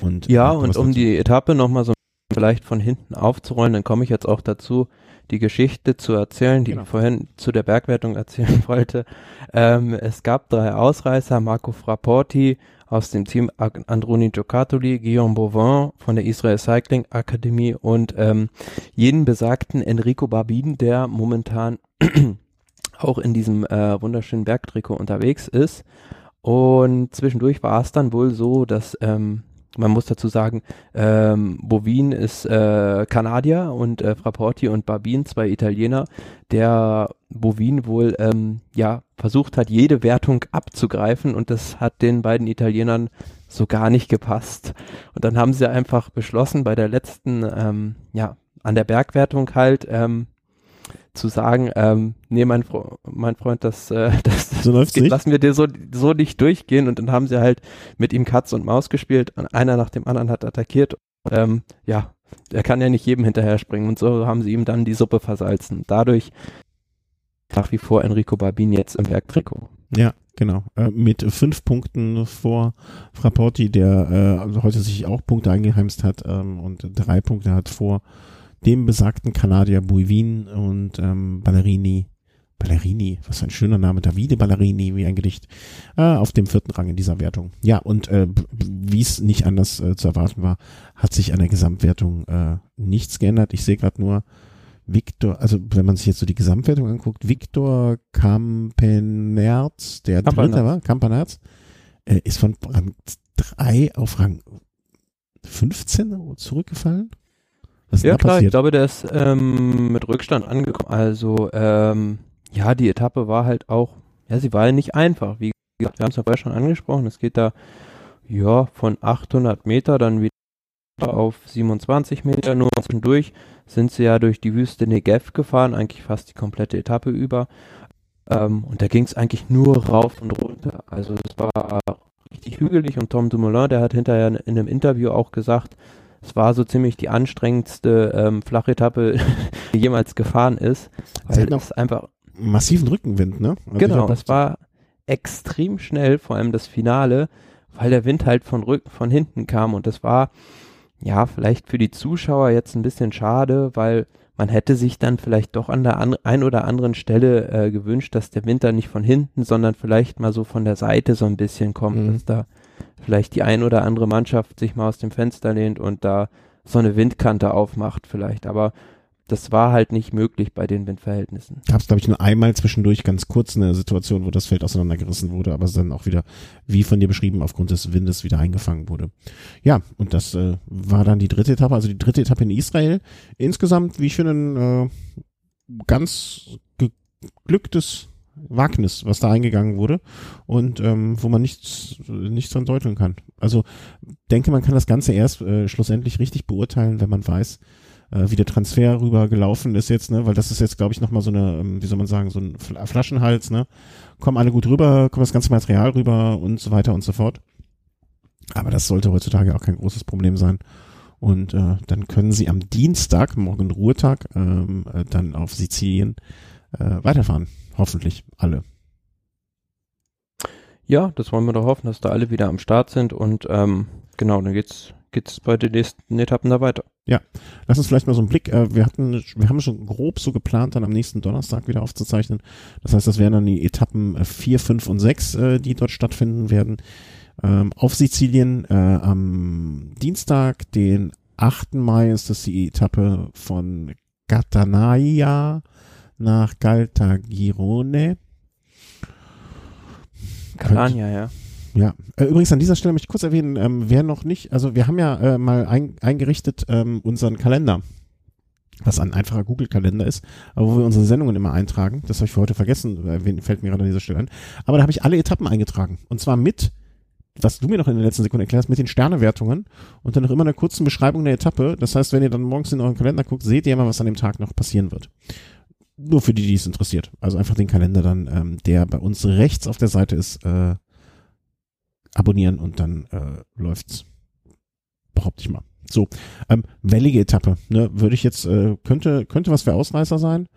Und ja, und um dazu. die Etappe nochmal so vielleicht von hinten aufzurollen, dann komme ich jetzt auch dazu, die Geschichte zu erzählen, die genau. ich vorhin zu der Bergwertung erzählen wollte. Ähm, es gab drei Ausreißer, Marco Frapporti aus dem Team Androni Giocattoli, Guillaume Bauvin von der Israel Cycling Akademie und ähm, jeden besagten Enrico Barbin, der momentan auch in diesem äh, wunderschönen Bergtrikot unterwegs ist. Und zwischendurch war es dann wohl so, dass ähm, man muss dazu sagen, ähm, Bovin ist äh, Kanadier und äh, Frapporti und Barbin, zwei Italiener, der Bovin wohl ähm, ja versucht hat, jede Wertung abzugreifen und das hat den beiden Italienern so gar nicht gepasst. Und dann haben sie einfach beschlossen, bei der letzten, ähm, ja, an der Bergwertung halt, ähm, zu sagen, ähm, nee, mein, Fre mein Freund, das, äh, das, so das geht, lassen wir dir so, so nicht durchgehen. Und dann haben sie halt mit ihm Katz und Maus gespielt und einer nach dem anderen hat attackiert. Ähm, ja, er kann ja nicht jedem hinterher springen und so haben sie ihm dann die Suppe versalzen. Dadurch nach wie vor Enrico Barbin jetzt im Bergtrikot. Ja, genau. Äh, mit fünf Punkten vor Frapporti, der äh, heute sich auch Punkte eingeheimst hat ähm, und drei Punkte hat vor dem besagten Kanadier Buivin und ähm, Ballerini, Ballerini, was für ein schöner Name, Davide Ballerini, wie ein Gedicht, äh, auf dem vierten Rang in dieser Wertung. Ja, und äh, wie es nicht anders äh, zu erwarten war, hat sich an der Gesamtwertung äh, nichts geändert. Ich sehe gerade nur Victor, also wenn man sich jetzt so die Gesamtwertung anguckt, Victor Kampenerz, der Kampenerz. Dritte war, Kampenerz, äh, ist von Rang 3 auf Rang 15 zurückgefallen. Was ja klar, passiert? ich glaube, der ist ähm, mit Rückstand angekommen. Also ähm, ja, die Etappe war halt auch, ja, sie war ja nicht einfach. Wie gesagt, wir haben es ja vorher schon angesprochen. Es geht da ja von 800 Meter dann wieder auf 27 Meter. Nur zwischendurch sind sie ja durch die Wüste Negev gefahren, eigentlich fast die komplette Etappe über. Ähm, und da ging es eigentlich nur rauf und runter. Also es war richtig hügelig und Tom Dumoulin, der hat hinterher in einem Interview auch gesagt, es war so ziemlich die anstrengendste ähm, Flachetappe, die jemals gefahren ist. Weil es einfach massiven Rückenwind, ne? Also genau, das war extrem schnell, vor allem das Finale, weil der Wind halt von Rücken, von hinten kam und das war ja vielleicht für die Zuschauer jetzt ein bisschen schade, weil man hätte sich dann vielleicht doch an der an, ein oder anderen Stelle äh, gewünscht, dass der Wind dann nicht von hinten, sondern vielleicht mal so von der Seite so ein bisschen kommt, mhm. dass da vielleicht die ein oder andere Mannschaft sich mal aus dem Fenster lehnt und da so eine Windkante aufmacht vielleicht. Aber das war halt nicht möglich bei den Windverhältnissen. Gab es, glaube ich, nur einmal zwischendurch ganz kurz eine Situation, wo das Feld auseinandergerissen wurde, aber es dann auch wieder, wie von dir beschrieben, aufgrund des Windes wieder eingefangen wurde. Ja, und das äh, war dann die dritte Etappe, also die dritte Etappe in Israel. Insgesamt, wie ich finde, ein äh, ganz geglücktes Wagnis, was da eingegangen wurde und ähm, wo man nichts, nichts dran deuteln kann. Also denke, man kann das Ganze erst äh, schlussendlich richtig beurteilen, wenn man weiß, äh, wie der Transfer rüber gelaufen ist jetzt, ne, weil das ist jetzt, glaube ich, nochmal so eine, ähm, wie soll man sagen, so ein Flaschenhals, ne? Kommen alle gut rüber, kommt das ganze Material rüber und so weiter und so fort. Aber das sollte heutzutage auch kein großes Problem sein. Und äh, dann können sie am Dienstag, morgen Ruhetag, ähm, äh, dann auf Sizilien äh, weiterfahren. Hoffentlich alle. Ja, das wollen wir doch hoffen, dass da alle wieder am Start sind und ähm, genau, dann geht's geht's bei den nächsten Etappen da weiter. Ja, lass uns vielleicht mal so einen Blick. Äh, wir hatten, wir haben schon grob so geplant, dann am nächsten Donnerstag wieder aufzuzeichnen. Das heißt, das wären dann die Etappen 4, äh, 5 und 6, äh, die dort stattfinden werden. Ähm, auf Sizilien äh, am Dienstag, den 8. Mai ist das die Etappe von Catanaia nach Caltagirone. Catania, ja. Ja, äh, übrigens an dieser Stelle möchte ich kurz erwähnen, ähm, wer noch nicht, also wir haben ja äh, mal ein, eingerichtet ähm, unseren Kalender, was ein einfacher Google-Kalender ist, aber wo wir unsere Sendungen immer eintragen. Das habe ich für heute vergessen, äh, fällt mir gerade an dieser Stelle ein. Aber da habe ich alle Etappen eingetragen und zwar mit was du mir noch in der letzten Sekunde erklärst, mit den Sternewertungen und dann noch immer einer kurzen Beschreibung der Etappe. Das heißt, wenn ihr dann morgens in euren Kalender guckt, seht ihr immer, was an dem Tag noch passieren wird. Nur für die, die es interessiert. Also einfach den Kalender dann, ähm, der bei uns rechts auf der Seite ist, äh, abonnieren und dann äh, läuft's. Behaupte ich mal. So, ähm, wellige Etappe, ne, würde ich jetzt, äh, könnte, könnte was für Ausreißer sein.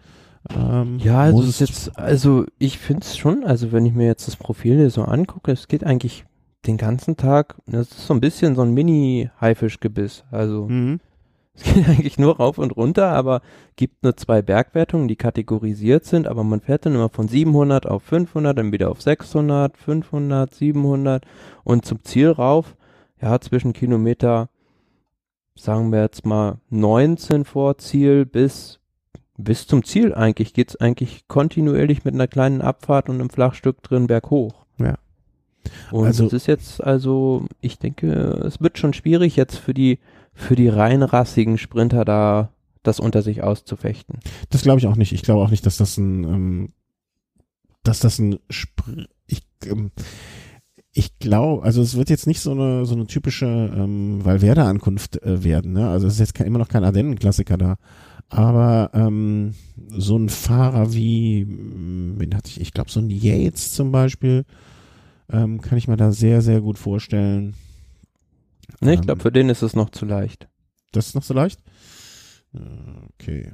Ähm, ja, also ist jetzt, also ich finde es schon, also wenn ich mir jetzt das Profil hier so angucke, es geht eigentlich den ganzen Tag, das ist so ein bisschen so ein Mini-Haifischgebiss. Also mhm. Es geht eigentlich nur rauf und runter, aber gibt nur zwei Bergwertungen, die kategorisiert sind, aber man fährt dann immer von 700 auf 500, dann wieder auf 600, 500, 700 und zum Ziel rauf, ja, zwischen Kilometer, sagen wir jetzt mal 19 vor Ziel bis bis zum Ziel eigentlich geht's eigentlich kontinuierlich mit einer kleinen Abfahrt und einem Flachstück drin berghoch. Ja. Und also, es ist jetzt also, ich denke, es wird schon schwierig jetzt für die, für die reinrassigen Sprinter da das unter sich auszufechten. Das glaube ich auch nicht. Ich glaube auch nicht, dass das ein, ähm, dass das ein Spr ich, ähm, ich glaube, also es wird jetzt nicht so eine so eine typische ähm, Valverde-Ankunft äh, werden. Ne? Also es ist jetzt immer noch kein Ardennen-Klassiker da. Aber ähm, so ein Fahrer wie, hm, wen hatte ich? Ich glaube so ein Yates zum Beispiel, ähm, kann ich mir da sehr, sehr gut vorstellen. Ne, ich glaube, ähm, für den ist es noch zu leicht. Das ist noch zu leicht? Okay.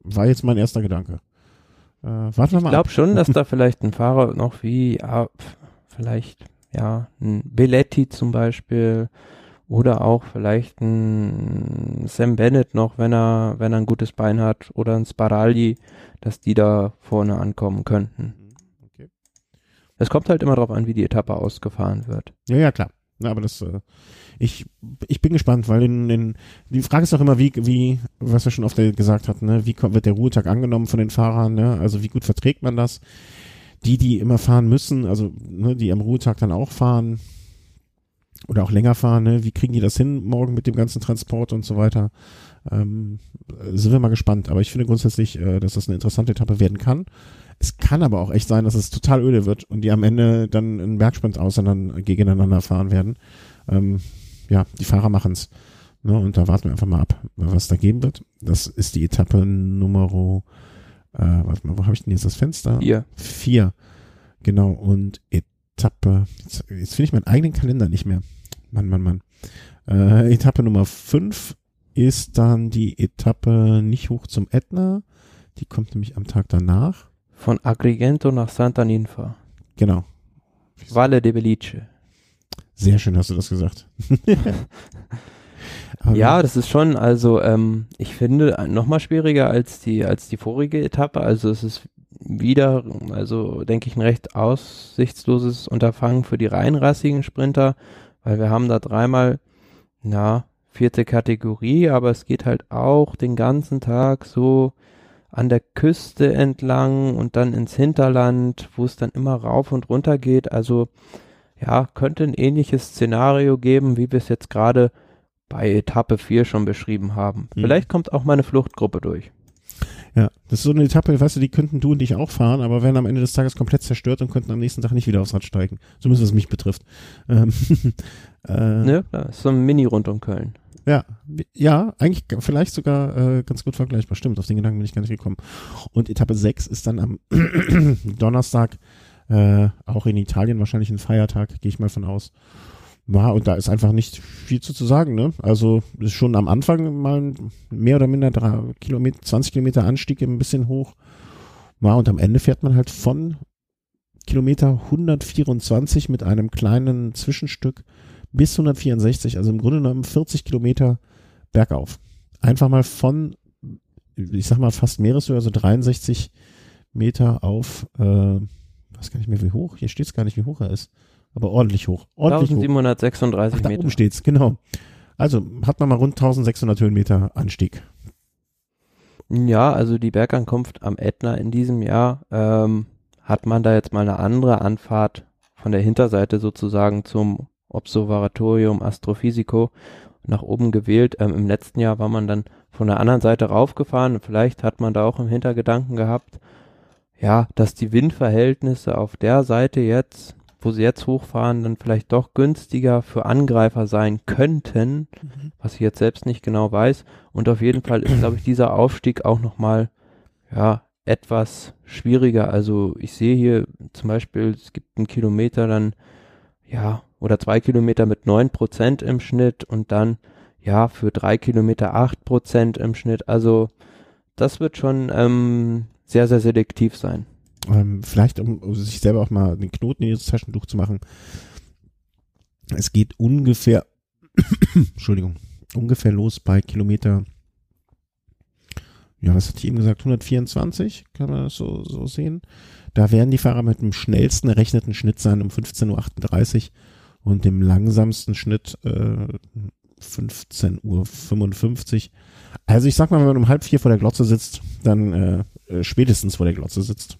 War jetzt mein erster Gedanke. Äh, warten wir mal. Ich glaube schon, dass da vielleicht ein Fahrer noch wie, ja, vielleicht, ja, ein Belletti zum Beispiel oder auch vielleicht ein Sam Bennett noch, wenn er, wenn er ein gutes Bein hat oder ein Sparagli, dass die da vorne ankommen könnten. Es kommt halt immer darauf an, wie die Etappe ausgefahren wird. Ja, ja, klar. Ja, aber das, äh, ich, ich bin gespannt, weil in, in, die Frage ist doch immer, wie, wie, was wir schon oft gesagt hatten, ne, wie wird der Ruhetag angenommen von den Fahrern, ne? Also wie gut verträgt man das? Die, die immer fahren müssen, also ne, die am Ruhetag dann auch fahren oder auch länger fahren, ne, wie kriegen die das hin morgen mit dem ganzen Transport und so weiter? Ähm, sind wir mal gespannt. Aber ich finde grundsätzlich, äh, dass das eine interessante Etappe werden kann. Es kann aber auch echt sein, dass es total öde wird und die am Ende dann einen Bergsprint aus und dann gegeneinander fahren werden. Ähm, ja, die Fahrer machen's. Ne, und da warten wir einfach mal ab, was da geben wird. Das ist die Etappe Nummer, äh, warte mal, wo habe ich denn jetzt das Fenster? Vier. Vier. Genau, und Etappe, jetzt, jetzt finde ich meinen eigenen Kalender nicht mehr. Mann, Mann, Mann. Äh, Etappe Nummer fünf ist dann die Etappe nicht hoch zum Ätna. Die kommt nämlich am Tag danach. Von Agrigento nach Santa Ninfa. Genau. Valle de Belice. Sehr schön hast du das gesagt. ja, das ist schon, also ähm, ich finde nochmal schwieriger als die als die vorige Etappe. Also es ist wieder, also denke ich, ein recht aussichtsloses Unterfangen für die reinrassigen Sprinter, weil wir haben da dreimal, na, vierte Kategorie, aber es geht halt auch den ganzen Tag so an der Küste entlang und dann ins Hinterland, wo es dann immer rauf und runter geht. Also ja, könnte ein ähnliches Szenario geben, wie wir es jetzt gerade bei Etappe 4 schon beschrieben haben. Mhm. Vielleicht kommt auch mal eine Fluchtgruppe durch. Ja, das ist so eine Etappe, weißt du, die könnten du und ich auch fahren, aber werden am Ende des Tages komplett zerstört und könnten am nächsten Tag nicht wieder aufs Rad steigen. Zumindest was mich betrifft. Ähm, äh, ne, das ist so ein Mini rund um Köln. Ja, ja, eigentlich vielleicht sogar äh, ganz gut vergleichbar. Stimmt, auf den Gedanken bin ich gar nicht gekommen. Und Etappe 6 ist dann am Donnerstag, äh, auch in Italien wahrscheinlich ein Feiertag, gehe ich mal von aus. Ja, und da ist einfach nicht viel zu, zu sagen, ne? Also ist schon am Anfang mal mehr oder minder drei Kilometer, 20 Kilometer Anstieg ein bisschen hoch. Ja, und am Ende fährt man halt von Kilometer 124 mit einem kleinen Zwischenstück bis 164, also im Grunde genommen 40 Kilometer bergauf. Einfach mal von, ich sag mal fast Meereshöhe, also 63 Meter auf, äh, weiß gar nicht mehr wie hoch, hier steht es gar nicht, wie hoch er ist, aber ordentlich hoch. Ordentlich 1736 hoch. Ach, da Meter. oben steht's, genau. Also hat man mal rund 1600 Höhenmeter Anstieg. Ja, also die Bergankunft am Ätna in diesem Jahr, ähm, hat man da jetzt mal eine andere Anfahrt von der Hinterseite sozusagen zum Observatorium Astrophysico nach oben gewählt. Ähm, Im letzten Jahr war man dann von der anderen Seite raufgefahren. Vielleicht hat man da auch im Hintergedanken gehabt, ja, dass die Windverhältnisse auf der Seite jetzt, wo sie jetzt hochfahren, dann vielleicht doch günstiger für Angreifer sein könnten, mhm. was ich jetzt selbst nicht genau weiß. Und auf jeden Fall ist, glaube ich, dieser Aufstieg auch nochmal, ja, etwas schwieriger. Also ich sehe hier zum Beispiel, es gibt einen Kilometer dann, ja, oder zwei Kilometer mit neun Prozent im Schnitt und dann, ja, für drei Kilometer acht Prozent im Schnitt. Also das wird schon ähm, sehr, sehr selektiv sein. Ähm, vielleicht, um, um sich selber auch mal den Knoten in das Taschentuch zu machen. Es geht ungefähr, Entschuldigung, ungefähr los bei Kilometer ja, was hat ich eben gesagt, 124, kann man das so, so sehen. Da werden die Fahrer mit dem schnellsten errechneten Schnitt sein um 15.38 Uhr und dem langsamsten Schnitt äh, 15.55 Uhr. Also ich sag mal, wenn man um halb vier vor der Glotze sitzt, dann äh, äh, spätestens vor der Glotze sitzt.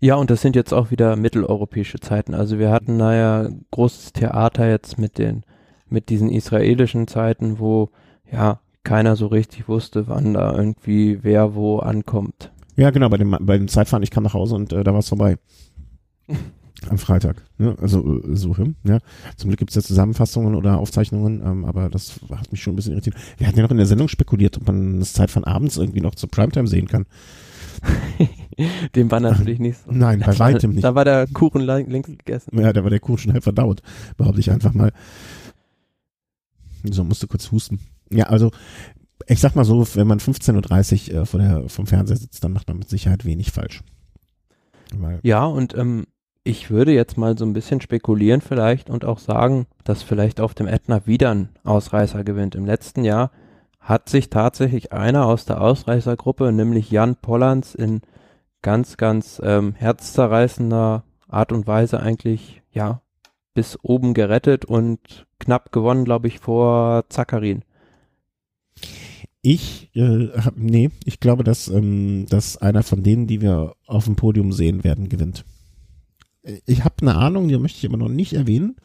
Ja, und das sind jetzt auch wieder mitteleuropäische Zeiten. Also wir hatten naja großes Theater jetzt mit den, mit diesen israelischen Zeiten, wo ja keiner so richtig wusste, wann da irgendwie wer wo ankommt. Ja, genau, bei dem, bei dem Zeitfahren, ich kam nach Hause und äh, da war es vorbei. Am Freitag. Ne? Also äh, so, ja. Zum Glück gibt es ja Zusammenfassungen oder Aufzeichnungen, ähm, aber das hat mich schon ein bisschen irritiert. Wir hatten ja noch in der Sendung spekuliert, ob man das Zeitfahren abends irgendwie noch zur Primetime sehen kann. Dem war natürlich nicht so. Nein, bei weitem nicht. Da war der Kuchen längst gegessen. Ja, da war der Kuchen schon halb verdaut, behaupte ich einfach mal. So, musste kurz husten. Ja, also ich sag mal so, wenn man 15.30 Uhr äh, vor der, vom Fernseher sitzt, dann macht man mit Sicherheit wenig falsch. Weil ja, und ähm, ich würde jetzt mal so ein bisschen spekulieren vielleicht und auch sagen, dass vielleicht auf dem Ätna wieder ein Ausreißer gewinnt. Im letzten Jahr hat sich tatsächlich einer aus der Ausreißergruppe, nämlich Jan Pollands, in ganz, ganz ähm, herzzerreißender Art und Weise eigentlich, ja, bis oben gerettet und knapp gewonnen, glaube ich, vor Zakarin. Ich, äh, nee, ich glaube, dass, ähm, dass einer von denen, die wir auf dem Podium sehen werden, gewinnt. Ich habe eine Ahnung, die möchte ich aber noch nicht erwähnen.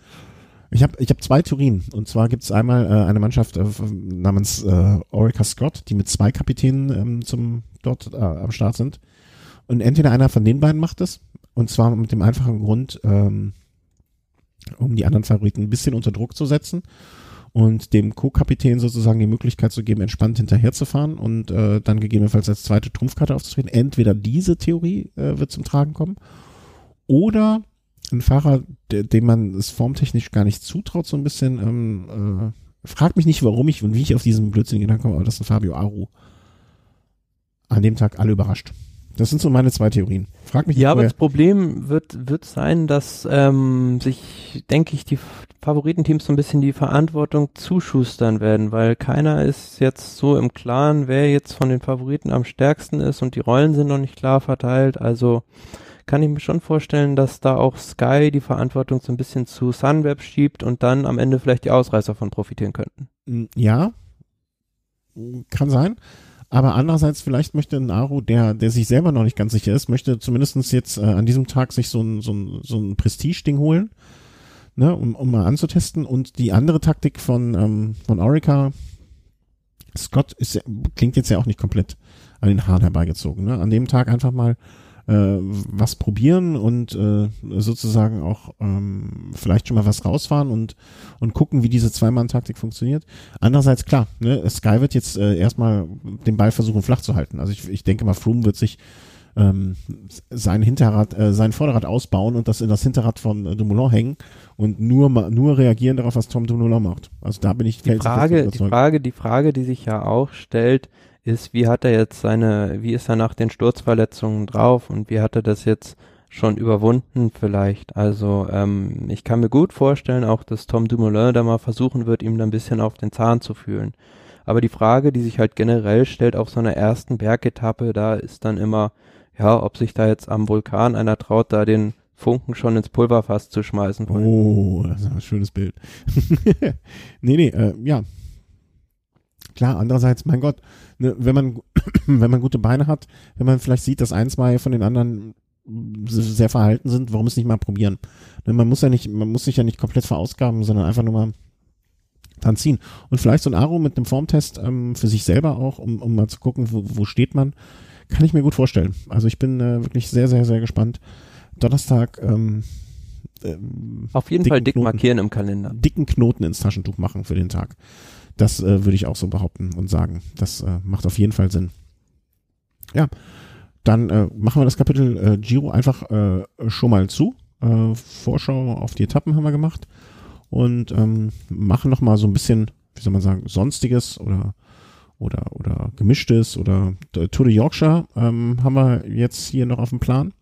Ich habe ich hab zwei Theorien. Und zwar gibt es einmal äh, eine Mannschaft äh, namens äh, Orica Scott, die mit zwei Kapitänen ähm, zum dort äh, am Start sind. Und entweder einer von den beiden macht es, und zwar mit dem einfachen Grund, ähm, um die anderen Favoriten ein bisschen unter Druck zu setzen und dem Co-Kapitän sozusagen die Möglichkeit zu geben, entspannt hinterherzufahren und äh, dann gegebenenfalls als zweite Trumpfkarte aufzutreten. Entweder diese Theorie äh, wird zum Tragen kommen oder ein Fahrer, de, dem man es formtechnisch gar nicht zutraut, so ein bisschen. Ähm, äh, frag mich nicht, warum ich und wie ich auf diesen Blödsinn Gedanken komme, aber das ist ein Fabio Aru. An dem Tag alle überrascht. Das sind so meine zwei Theorien. Frag mich Ja, aber das Problem wird, wird sein, dass ähm, sich, denke ich, die Favoritenteams so ein bisschen die Verantwortung zuschustern werden, weil keiner ist jetzt so im Klaren, wer jetzt von den Favoriten am stärksten ist und die Rollen sind noch nicht klar verteilt. Also kann ich mir schon vorstellen, dass da auch Sky die Verantwortung so ein bisschen zu Sunweb schiebt und dann am Ende vielleicht die Ausreißer von profitieren könnten. Ja, kann sein. Aber andererseits vielleicht möchte Naru, der, der sich selber noch nicht ganz sicher ist, möchte zumindestens jetzt äh, an diesem Tag sich so ein, so ein, so ein Prestige-Ding holen, ne, um, um mal anzutesten. Und die andere Taktik von, ähm, von Orica, Scott ist, klingt jetzt ja auch nicht komplett an den Haaren herbeigezogen. Ne? An dem Tag einfach mal äh, was probieren und äh, sozusagen auch ähm, vielleicht schon mal was rausfahren und, und gucken, wie diese Zweimann-Taktik funktioniert. Andererseits, klar, ne, Sky wird jetzt äh, erstmal den Ball versuchen flach zu halten. Also ich, ich denke mal, Froome wird sich ähm, sein Hinterrad, äh, sein Vorderrad ausbauen und das in das Hinterrad von äh, Dumoulin hängen und nur nur reagieren darauf, was Tom Dumoulin macht. Also da bin ich die Frage, die Frage, die Frage, die sich ja auch stellt, ist, wie hat er jetzt seine, wie ist er nach den Sturzverletzungen drauf und wie hat er das jetzt schon überwunden vielleicht. Also ähm, ich kann mir gut vorstellen, auch dass Tom Dumoulin da mal versuchen wird, ihm da ein bisschen auf den Zahn zu fühlen. Aber die Frage, die sich halt generell stellt auf so einer ersten Bergetappe, da ist dann immer, ja, ob sich da jetzt am Vulkan einer traut, da den Funken schon ins Pulverfass zu schmeißen. Oh, das ist ein schönes Bild. nee, nee, äh, ja, Klar, andererseits, mein Gott, ne, wenn man, wenn man gute Beine hat, wenn man vielleicht sieht, dass ein, zwei von den anderen sehr verhalten sind, warum es nicht mal probieren? Ne, man muss ja nicht, man muss sich ja nicht komplett verausgaben, sondern einfach nur mal dran ziehen. Und vielleicht so ein Aro mit einem Formtest ähm, für sich selber auch, um, um mal zu gucken, wo, wo steht man, kann ich mir gut vorstellen. Also ich bin äh, wirklich sehr, sehr, sehr gespannt. Donnerstag ähm, ähm, auf jeden Fall dick Knoten, markieren im Kalender. Dicken Knoten ins Taschentuch machen für den Tag. Das äh, würde ich auch so behaupten und sagen. Das äh, macht auf jeden Fall Sinn. Ja, dann äh, machen wir das Kapitel äh, Giro einfach äh, schon mal zu. Äh, Vorschau auf die Etappen haben wir gemacht und ähm, machen noch mal so ein bisschen, wie soll man sagen, sonstiges oder oder oder gemischtes oder Tour de Yorkshire ähm, haben wir jetzt hier noch auf dem Plan.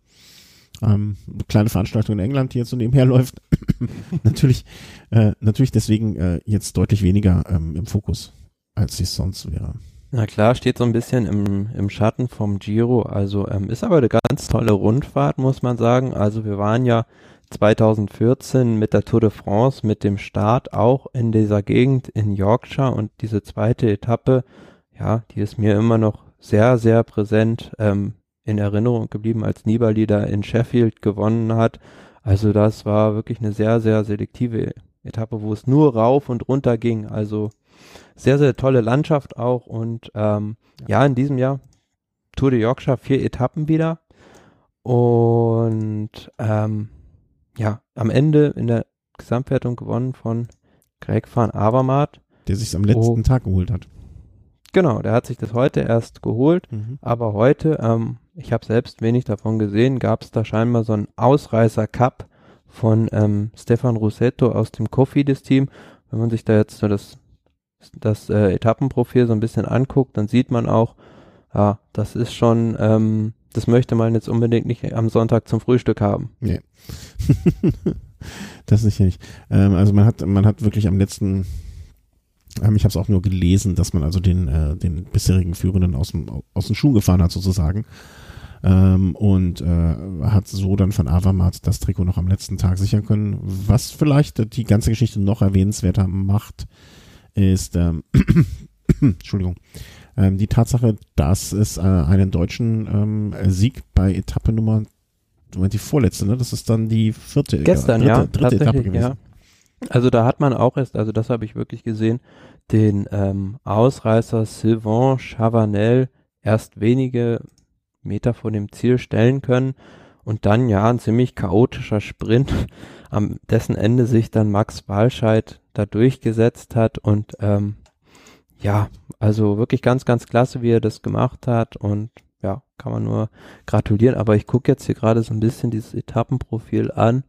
Ähm, kleine Veranstaltung in England, die jetzt so nebenher läuft. natürlich, äh, natürlich deswegen äh, jetzt deutlich weniger ähm, im Fokus, als es sonst wäre. Na klar, steht so ein bisschen im, im Schatten vom Giro. Also ähm, ist aber eine ganz tolle Rundfahrt, muss man sagen. Also wir waren ja 2014 mit der Tour de France, mit dem Start auch in dieser Gegend in Yorkshire und diese zweite Etappe, ja, die ist mir immer noch sehr, sehr präsent. Ähm, in Erinnerung geblieben, als Nibali da in Sheffield gewonnen hat. Also das war wirklich eine sehr, sehr selektive Etappe, wo es nur rauf und runter ging. Also sehr, sehr tolle Landschaft auch. Und ähm, ja. ja, in diesem Jahr Tour de Yorkshire vier Etappen wieder. Und ähm, ja, am Ende in der Gesamtwertung gewonnen von Greg van Avermaet. Der sich am letzten oh, Tag geholt hat. Genau, der hat sich das heute erst geholt, mhm. aber heute ähm, ich habe selbst wenig davon gesehen, gab es da scheinbar so einen Ausreißer-Cup von ähm, Stefan Rossetto aus dem Cofidis-Team. Wenn man sich da jetzt so das, das äh, Etappenprofil so ein bisschen anguckt, dann sieht man auch, ja, das ist schon, ähm, das möchte man jetzt unbedingt nicht am Sonntag zum Frühstück haben. Nee. das sicher nicht. Ähm, also man hat, man hat wirklich am letzten ähm, ich habe es auch nur gelesen, dass man also den, äh, den bisherigen Führenden aus dem, aus den Schuhen gefahren hat sozusagen ähm, und äh, hat so dann von Avamat das Trikot noch am letzten Tag sichern können. Was vielleicht die ganze Geschichte noch erwähnenswerter macht, ist, ähm, Entschuldigung, ähm, die Tatsache, dass es äh, einen deutschen ähm, Sieg bei Etappe Nummer, die vorletzte, ne? Das ist dann die vierte, Gestern, dritte, ja, dritte Etappe gewesen. Ja. Also da hat man auch erst, also das habe ich wirklich gesehen, den ähm, Ausreißer Sylvain Chavanel erst wenige Meter vor dem Ziel stellen können und dann ja ein ziemlich chaotischer Sprint, am dessen Ende sich dann Max Walscheid da durchgesetzt hat und ähm, ja, also wirklich ganz, ganz klasse, wie er das gemacht hat und ja, kann man nur gratulieren. Aber ich gucke jetzt hier gerade so ein bisschen dieses Etappenprofil an.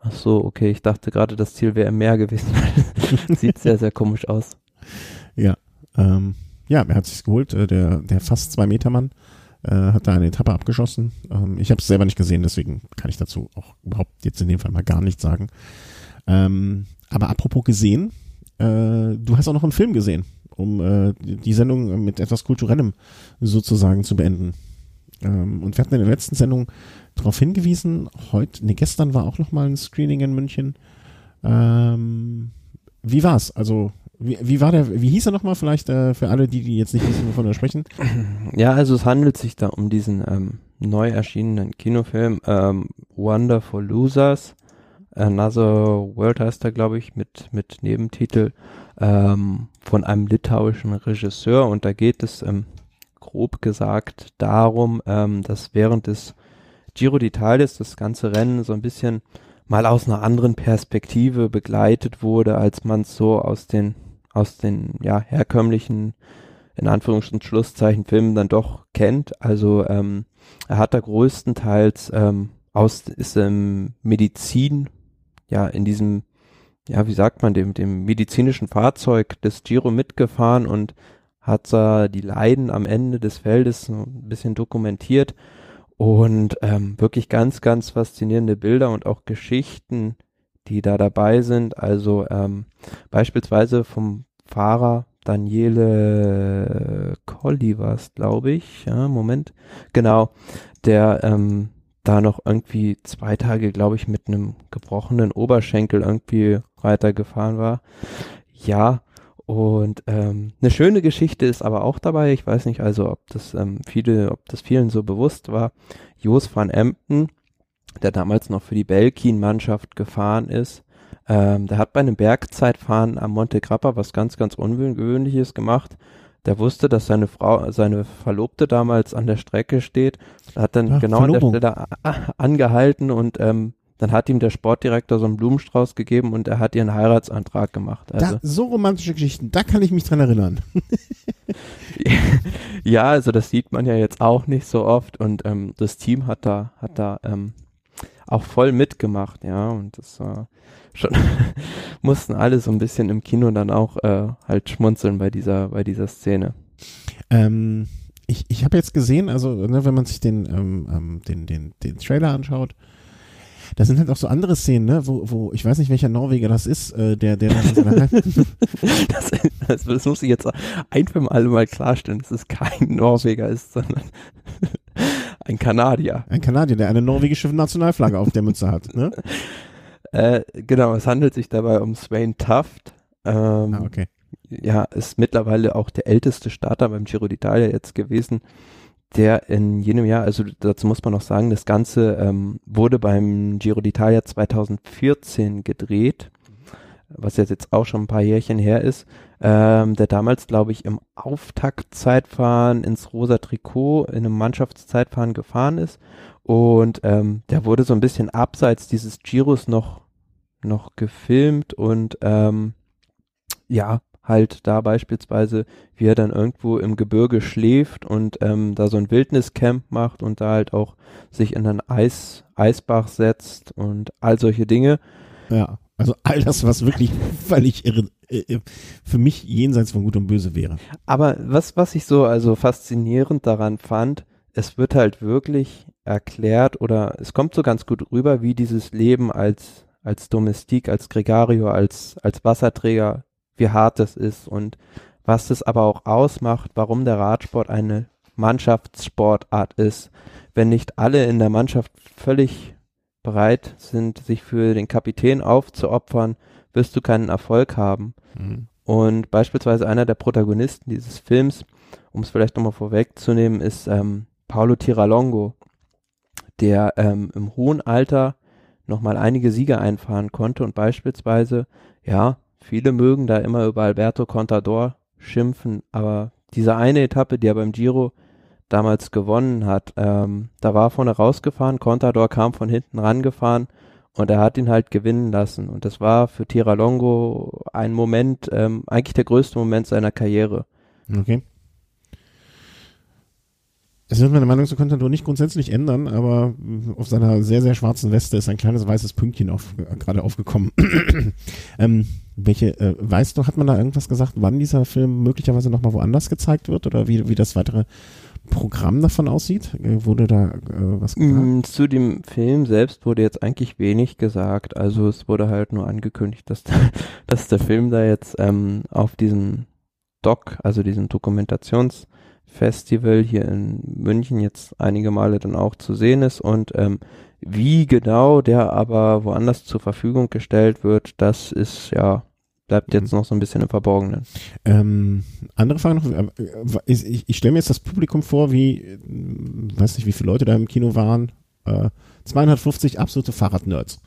Ach so, okay, ich dachte gerade, das Ziel wäre im Meer gewesen. Sieht sehr, sehr komisch aus. Ja, ähm, ja, er hat sich geholt, äh, der, der fast zwei Meter Mann äh, hat da eine Etappe abgeschossen. Ähm, ich habe es selber nicht gesehen, deswegen kann ich dazu auch überhaupt jetzt in dem Fall mal gar nichts sagen. Ähm, aber apropos gesehen, äh, du hast auch noch einen Film gesehen, um äh, die Sendung mit etwas Kulturellem sozusagen zu beenden. Ähm, und wir hatten in der letzten Sendung darauf hingewiesen, heute, nee, gestern war auch noch mal ein Screening in München. Ähm, wie war's? Also wie, wie war der, wie hieß er nochmal vielleicht äh, für alle, die, die jetzt nicht wissen, wovon wir sprechen? Ja, also es handelt sich da um diesen ähm, neu erschienenen Kinofilm ähm, Wonderful Losers. Another World heißt er, glaube ich, mit, mit Nebentitel ähm, von einem litauischen Regisseur und da geht es ähm, grob gesagt darum, ähm, dass während des Giro d'Italia das ganze Rennen so ein bisschen mal aus einer anderen Perspektive begleitet wurde, als man es so aus den aus den ja herkömmlichen in Anführungs- und Schlusszeichen Filmen dann doch kennt. Also ähm, er hat da größtenteils ähm, aus ist ähm, Medizin ja in diesem ja wie sagt man dem dem medizinischen Fahrzeug des Giro mitgefahren und hat da die Leiden am Ende des Feldes so ein bisschen dokumentiert und ähm, wirklich ganz ganz faszinierende Bilder und auch Geschichten die da dabei sind. Also ähm, beispielsweise vom Fahrer Daniele Colli war es, glaube ich. Ja, Moment. Genau, der ähm, da noch irgendwie zwei Tage, glaube ich, mit einem gebrochenen Oberschenkel irgendwie weitergefahren war. Ja, Und ähm, eine schöne Geschichte ist aber auch dabei. Ich weiß nicht also, ob das ähm, viele, ob das vielen so bewusst war. Jos van Emden, der damals noch für die Belkin-Mannschaft gefahren ist, ähm, der hat bei einem Bergzeitfahren am Monte Grappa was ganz, ganz Ungewöhnliches gemacht. Der wusste, dass seine Frau, seine Verlobte damals an der Strecke steht, hat dann Ach, genau Verlobung. an der Stelle angehalten und ähm, dann hat ihm der Sportdirektor so einen Blumenstrauß gegeben und er hat ihr einen Heiratsantrag gemacht. Also Da, so romantische Geschichten, da kann ich mich dran erinnern. ja, also das sieht man ja jetzt auch nicht so oft und ähm, das Team hat da hat da ähm, auch voll mitgemacht, ja und das war schon mussten alle so ein bisschen im Kino dann auch äh, halt schmunzeln bei dieser bei dieser Szene. Ähm, ich ich habe jetzt gesehen, also ne, wenn man sich den, ähm, ähm, den, den, den Trailer anschaut, da sind halt auch so andere Szenen, ne, wo, wo ich weiß nicht, welcher Norweger das ist, äh, der, der dann Das, das, das muss ich jetzt ein für alle mal klarstellen, dass es kein Norweger ist, sondern ein Kanadier. ein Kanadier, der eine norwegische Nationalflagge auf der Mütze hat, ne? Äh, genau, es handelt sich dabei um Swain Tuft. Ähm, Ah, okay. ja, ist mittlerweile auch der älteste Starter beim Giro d'Italia jetzt gewesen, der in jenem Jahr, also dazu muss man noch sagen, das Ganze ähm, wurde beim Giro d'Italia 2014 gedreht, was jetzt, auch schon ein paar Jährchen her ist, ähm, der damals, glaube ich, im Auftaktzeitfahren ins rosa Trikot in einem Mannschaftszeitfahren gefahren ist. Und ähm, der wurde so ein bisschen abseits dieses Giros noch, noch gefilmt und ähm, ja, halt da beispielsweise, wie er dann irgendwo im Gebirge schläft und ähm, da so ein Wildniscamp macht und da halt auch sich in einen Eis, Eisbach setzt und all solche Dinge. Ja. Also all das, was wirklich völlig irre, äh, für mich jenseits von Gut und Böse wäre. Aber was, was ich so also faszinierend daran fand, es wird halt wirklich erklärt oder es kommt so ganz gut rüber, wie dieses Leben als, als Domestik, als Gregario, als, als Wasserträger, wie hart das ist und was das aber auch ausmacht, warum der Radsport eine Mannschaftssportart ist. Wenn nicht alle in der Mannschaft völlig bereit sind, sich für den Kapitän aufzuopfern, wirst du keinen Erfolg haben. Mhm. Und beispielsweise einer der Protagonisten dieses Films, um es vielleicht nochmal vorwegzunehmen, ist ähm, Paolo Tiralongo, der ähm, im hohen Alter nochmal einige Siege einfahren konnte und beispielsweise, ja, viele mögen da immer über Alberto Contador schimpfen, aber diese eine Etappe, die er beim Giro damals gewonnen hat, ähm, da war er vorne rausgefahren, Contador kam von hinten rangefahren und er hat ihn halt gewinnen lassen. Und das war für Tiralongo ein Moment, ähm, eigentlich der größte Moment seiner Karriere. Okay. Es wird meine Meinung zu Contador nicht grundsätzlich ändern, aber auf seiner sehr, sehr schwarzen Weste ist ein kleines weißes Pünktchen auf, äh, gerade aufgekommen. ähm, welche, äh, weißt du, hat man da irgendwas gesagt, wann dieser Film möglicherweise nochmal woanders gezeigt wird oder wie, wie das weitere Programm davon aussieht? Äh, wurde da äh, was gesagt? Mm, Zu dem Film selbst wurde jetzt eigentlich wenig gesagt. Also es wurde halt nur angekündigt, dass, dass der Film da jetzt ähm, auf diesem Doc, also diesem Dokumentationsfestival hier in München jetzt einige Male dann auch zu sehen ist und ähm, wie genau der aber woanders zur Verfügung gestellt wird, das ist ja bleibt jetzt noch so ein bisschen im Verborgenen. Ähm, andere Frage noch. äh, äh, Ich, ich, stelle mir jetzt das Publikum vor, wie, äh, weiß nicht, wie viele Leute da im Kino waren. Äh, 250 absolute Fahrradnerds.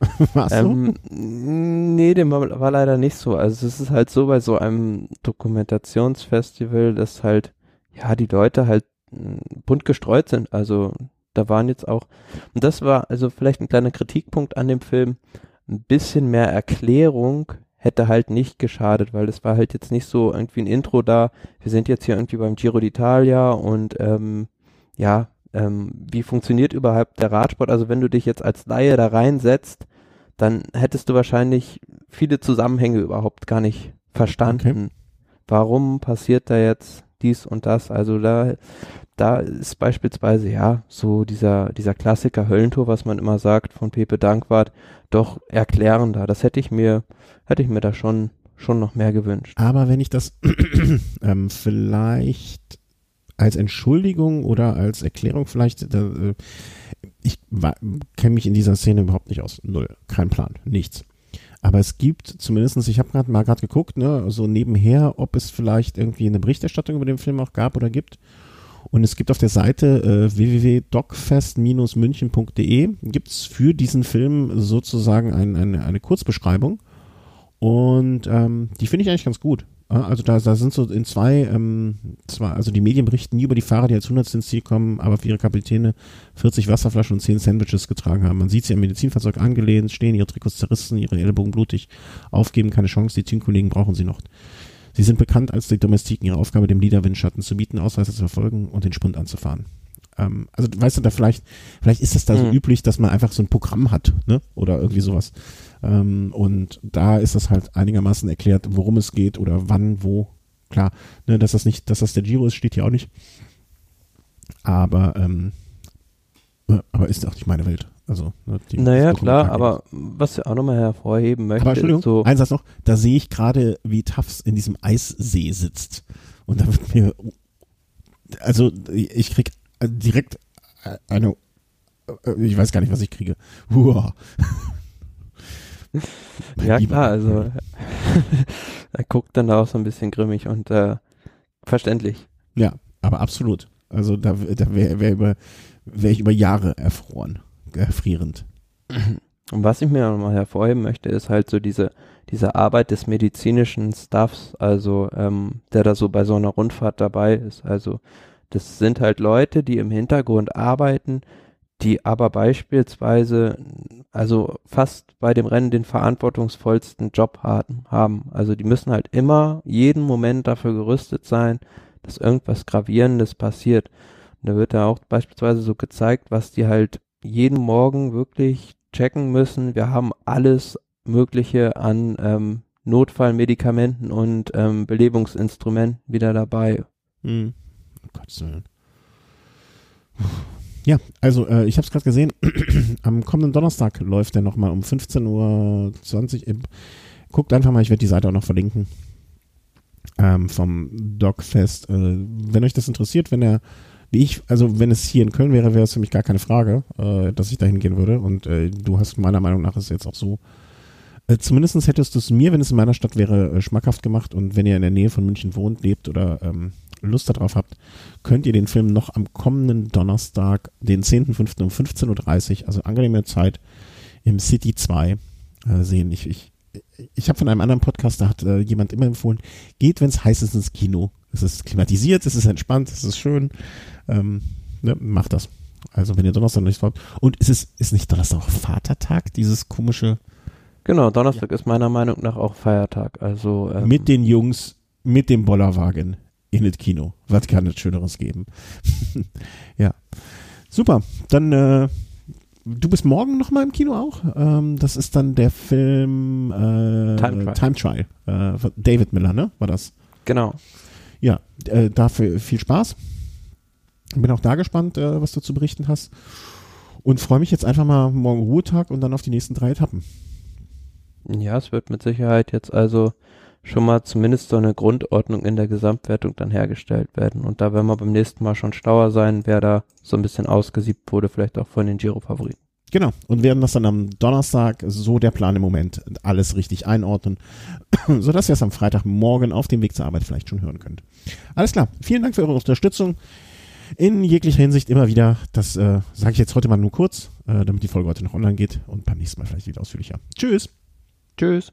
Warst du? Ähm, nee, dem war, war leider nicht so. Also es ist halt so bei so einem Dokumentationsfestival, dass halt, ja, die Leute halt mh, bunt gestreut sind. Also da waren jetzt auch, und das war also vielleicht ein kleiner Kritikpunkt an dem Film, ein bisschen mehr Erklärung hätte halt nicht geschadet, weil es war halt jetzt nicht so irgendwie ein Intro da, wir sind jetzt hier irgendwie beim Giro d'Italia und ähm, ja, ähm, wie funktioniert überhaupt der Radsport? Also wenn du dich jetzt als Laie da reinsetzt, dann hättest du wahrscheinlich viele Zusammenhänge überhaupt gar nicht verstanden. Warum passiert da jetzt dies und das? Also da, da ist beispielsweise ja so dieser, dieser Klassiker Höllentor, was man immer sagt von Pepe Dankwart, doch erklärender. Das hätte ich mir, hätte ich mir da schon, schon noch mehr gewünscht. Aber wenn ich das ähm, vielleicht als Entschuldigung oder als Erklärung vielleicht, äh, ich kenne mich in dieser Szene überhaupt nicht aus. Null. Kein Plan. Nichts. Aber es gibt zumindestens, ich habe gerade mal gerade geguckt, ne, so nebenher, ob es vielleicht irgendwie eine Berichterstattung über den Film auch gab oder gibt. Und es gibt auf der Seite äh, www.docfest-münchen.de gibt's für diesen Film sozusagen ein, eine, eine Kurzbeschreibung. Und ähm, die finde ich eigentlich ganz gut. Also da, da sind so in zwei, ähm, zwei, also die Medien berichten nie über die Fahrer, die als 100 ins Ziel kommen, aber für ihre Kapitäne 40 Wasserflaschen und 10 Sandwiches getragen haben. Man sieht sie am Medizinfahrzeug angelehnt, stehen, ihre Trikots zerrissen, ihre Ellbogen blutig, aufgeben, keine Chance, die Teamkollegen brauchen sie noch. Sie sind bekannt als die Domestiken, ihre Aufgabe, dem Leader-Windschatten zu bieten, Ausweise zu verfolgen und den Spund anzufahren. Ähm, also weißt du, da vielleicht, vielleicht ist das da so mhm. üblich, dass man einfach so ein Programm hat, ne? Oder irgendwie sowas. Ähm, und da ist das halt einigermaßen erklärt, worum es geht oder wann, wo. Klar, ne, dass das nicht, dass das der Giro ist, steht hier auch nicht. Aber, ähm, äh, aber ist auch nicht meine Welt. Also, ne, die, naja, klar, aber was ich auch nochmal hervorheben möchte. Aber Entschuldigung, so ein Satz noch, da sehe ich gerade, wie Tafs in diesem Eissee sitzt. Und da wird mir, also ich krieg direkt eine, äh, ich weiß gar nicht, was ich kriege. Uah. Ja, klar, also er guckt dann auch so ein bisschen grimmig und äh, verständlich. Ja, aber absolut. Also da, da wäre wär über, wär ich über Jahre erfroren, erfrierend. Und was ich mir nochmal hervorheben möchte, ist halt so diese, diese Arbeit des medizinischen Staffs, also ähm, der da so bei so einer Rundfahrt dabei ist. Also das sind halt Leute, die im Hintergrund arbeiten, die aber beispielsweise, also fast bei dem Rennen den verantwortungsvollsten Job haben. Also die müssen halt immer jeden Moment dafür gerüstet sein, dass irgendwas Gravierendes passiert. Und da wird ja auch beispielsweise so gezeigt, was die halt jeden Morgen wirklich checken müssen. Wir haben alles Mögliche an ähm, Notfallmedikamenten und ähm, Belebungsinstrumenten wieder dabei. Hm. Oh Gottes Willen. Ja, also äh, ich habe es gerade gesehen. Am kommenden Donnerstag läuft der nochmal um 15.20 Uhr. Guckt einfach mal, ich werde die Seite auch noch verlinken. Ähm, vom Dogfest. Äh, wenn euch das interessiert, wenn er, wie ich, also wenn es hier in Köln wäre, wäre es für mich gar keine Frage, äh, dass ich da hingehen würde. Und äh, du hast meiner Meinung nach es jetzt auch so. Äh, zumindest hättest du es mir, wenn es in meiner Stadt wäre, äh, schmackhaft gemacht. Und wenn ihr in der Nähe von München wohnt, lebt oder ähm, Lust darauf habt, könnt ihr den Film noch am kommenden Donnerstag, den 10.05. um 15.30 Uhr, also angenehme Zeit, im City 2 äh, sehen. Ich, ich, ich habe von einem anderen Podcast, da hat äh, jemand immer empfohlen, geht, wenn es heiß ist, ins Kino. Es ist klimatisiert, es ist entspannt, es ist schön. Ähm, ne, macht das. Also wenn ihr Donnerstag nicht habt. Und ist es ist nicht Donnerstag auch Vatertag, dieses komische. Genau, Donnerstag ja. ist meiner Meinung nach auch Feiertag. Also ähm, mit den Jungs, mit dem Bollerwagen in das Kino. Was kann es Schöneres geben? ja. Super. Dann, äh, du bist morgen nochmal im Kino auch. Ähm, das ist dann der Film äh, Time Trial. Time Trial. Äh, David Miller, ne? War das? Genau. Ja, äh, dafür viel Spaß. Bin auch da gespannt, äh, was du zu berichten hast. Und freue mich jetzt einfach mal morgen Ruhetag und dann auf die nächsten drei Etappen. Ja, es wird mit Sicherheit jetzt also schon mal zumindest so eine Grundordnung in der Gesamtwertung dann hergestellt werden. Und da werden wir beim nächsten Mal schon schlauer sein, wer da so ein bisschen ausgesiebt wurde, vielleicht auch von den Giro-Favoriten. Genau. Und werden das dann am Donnerstag, so der Plan im Moment, alles richtig einordnen, sodass ihr es am Freitagmorgen auf dem Weg zur Arbeit vielleicht schon hören könnt. Alles klar. Vielen Dank für eure Unterstützung. In jeglicher Hinsicht immer wieder. Das äh, sage ich jetzt heute mal nur kurz, äh, damit die Folge heute noch online geht und beim nächsten Mal vielleicht wieder ausführlicher. Tschüss. Tschüss.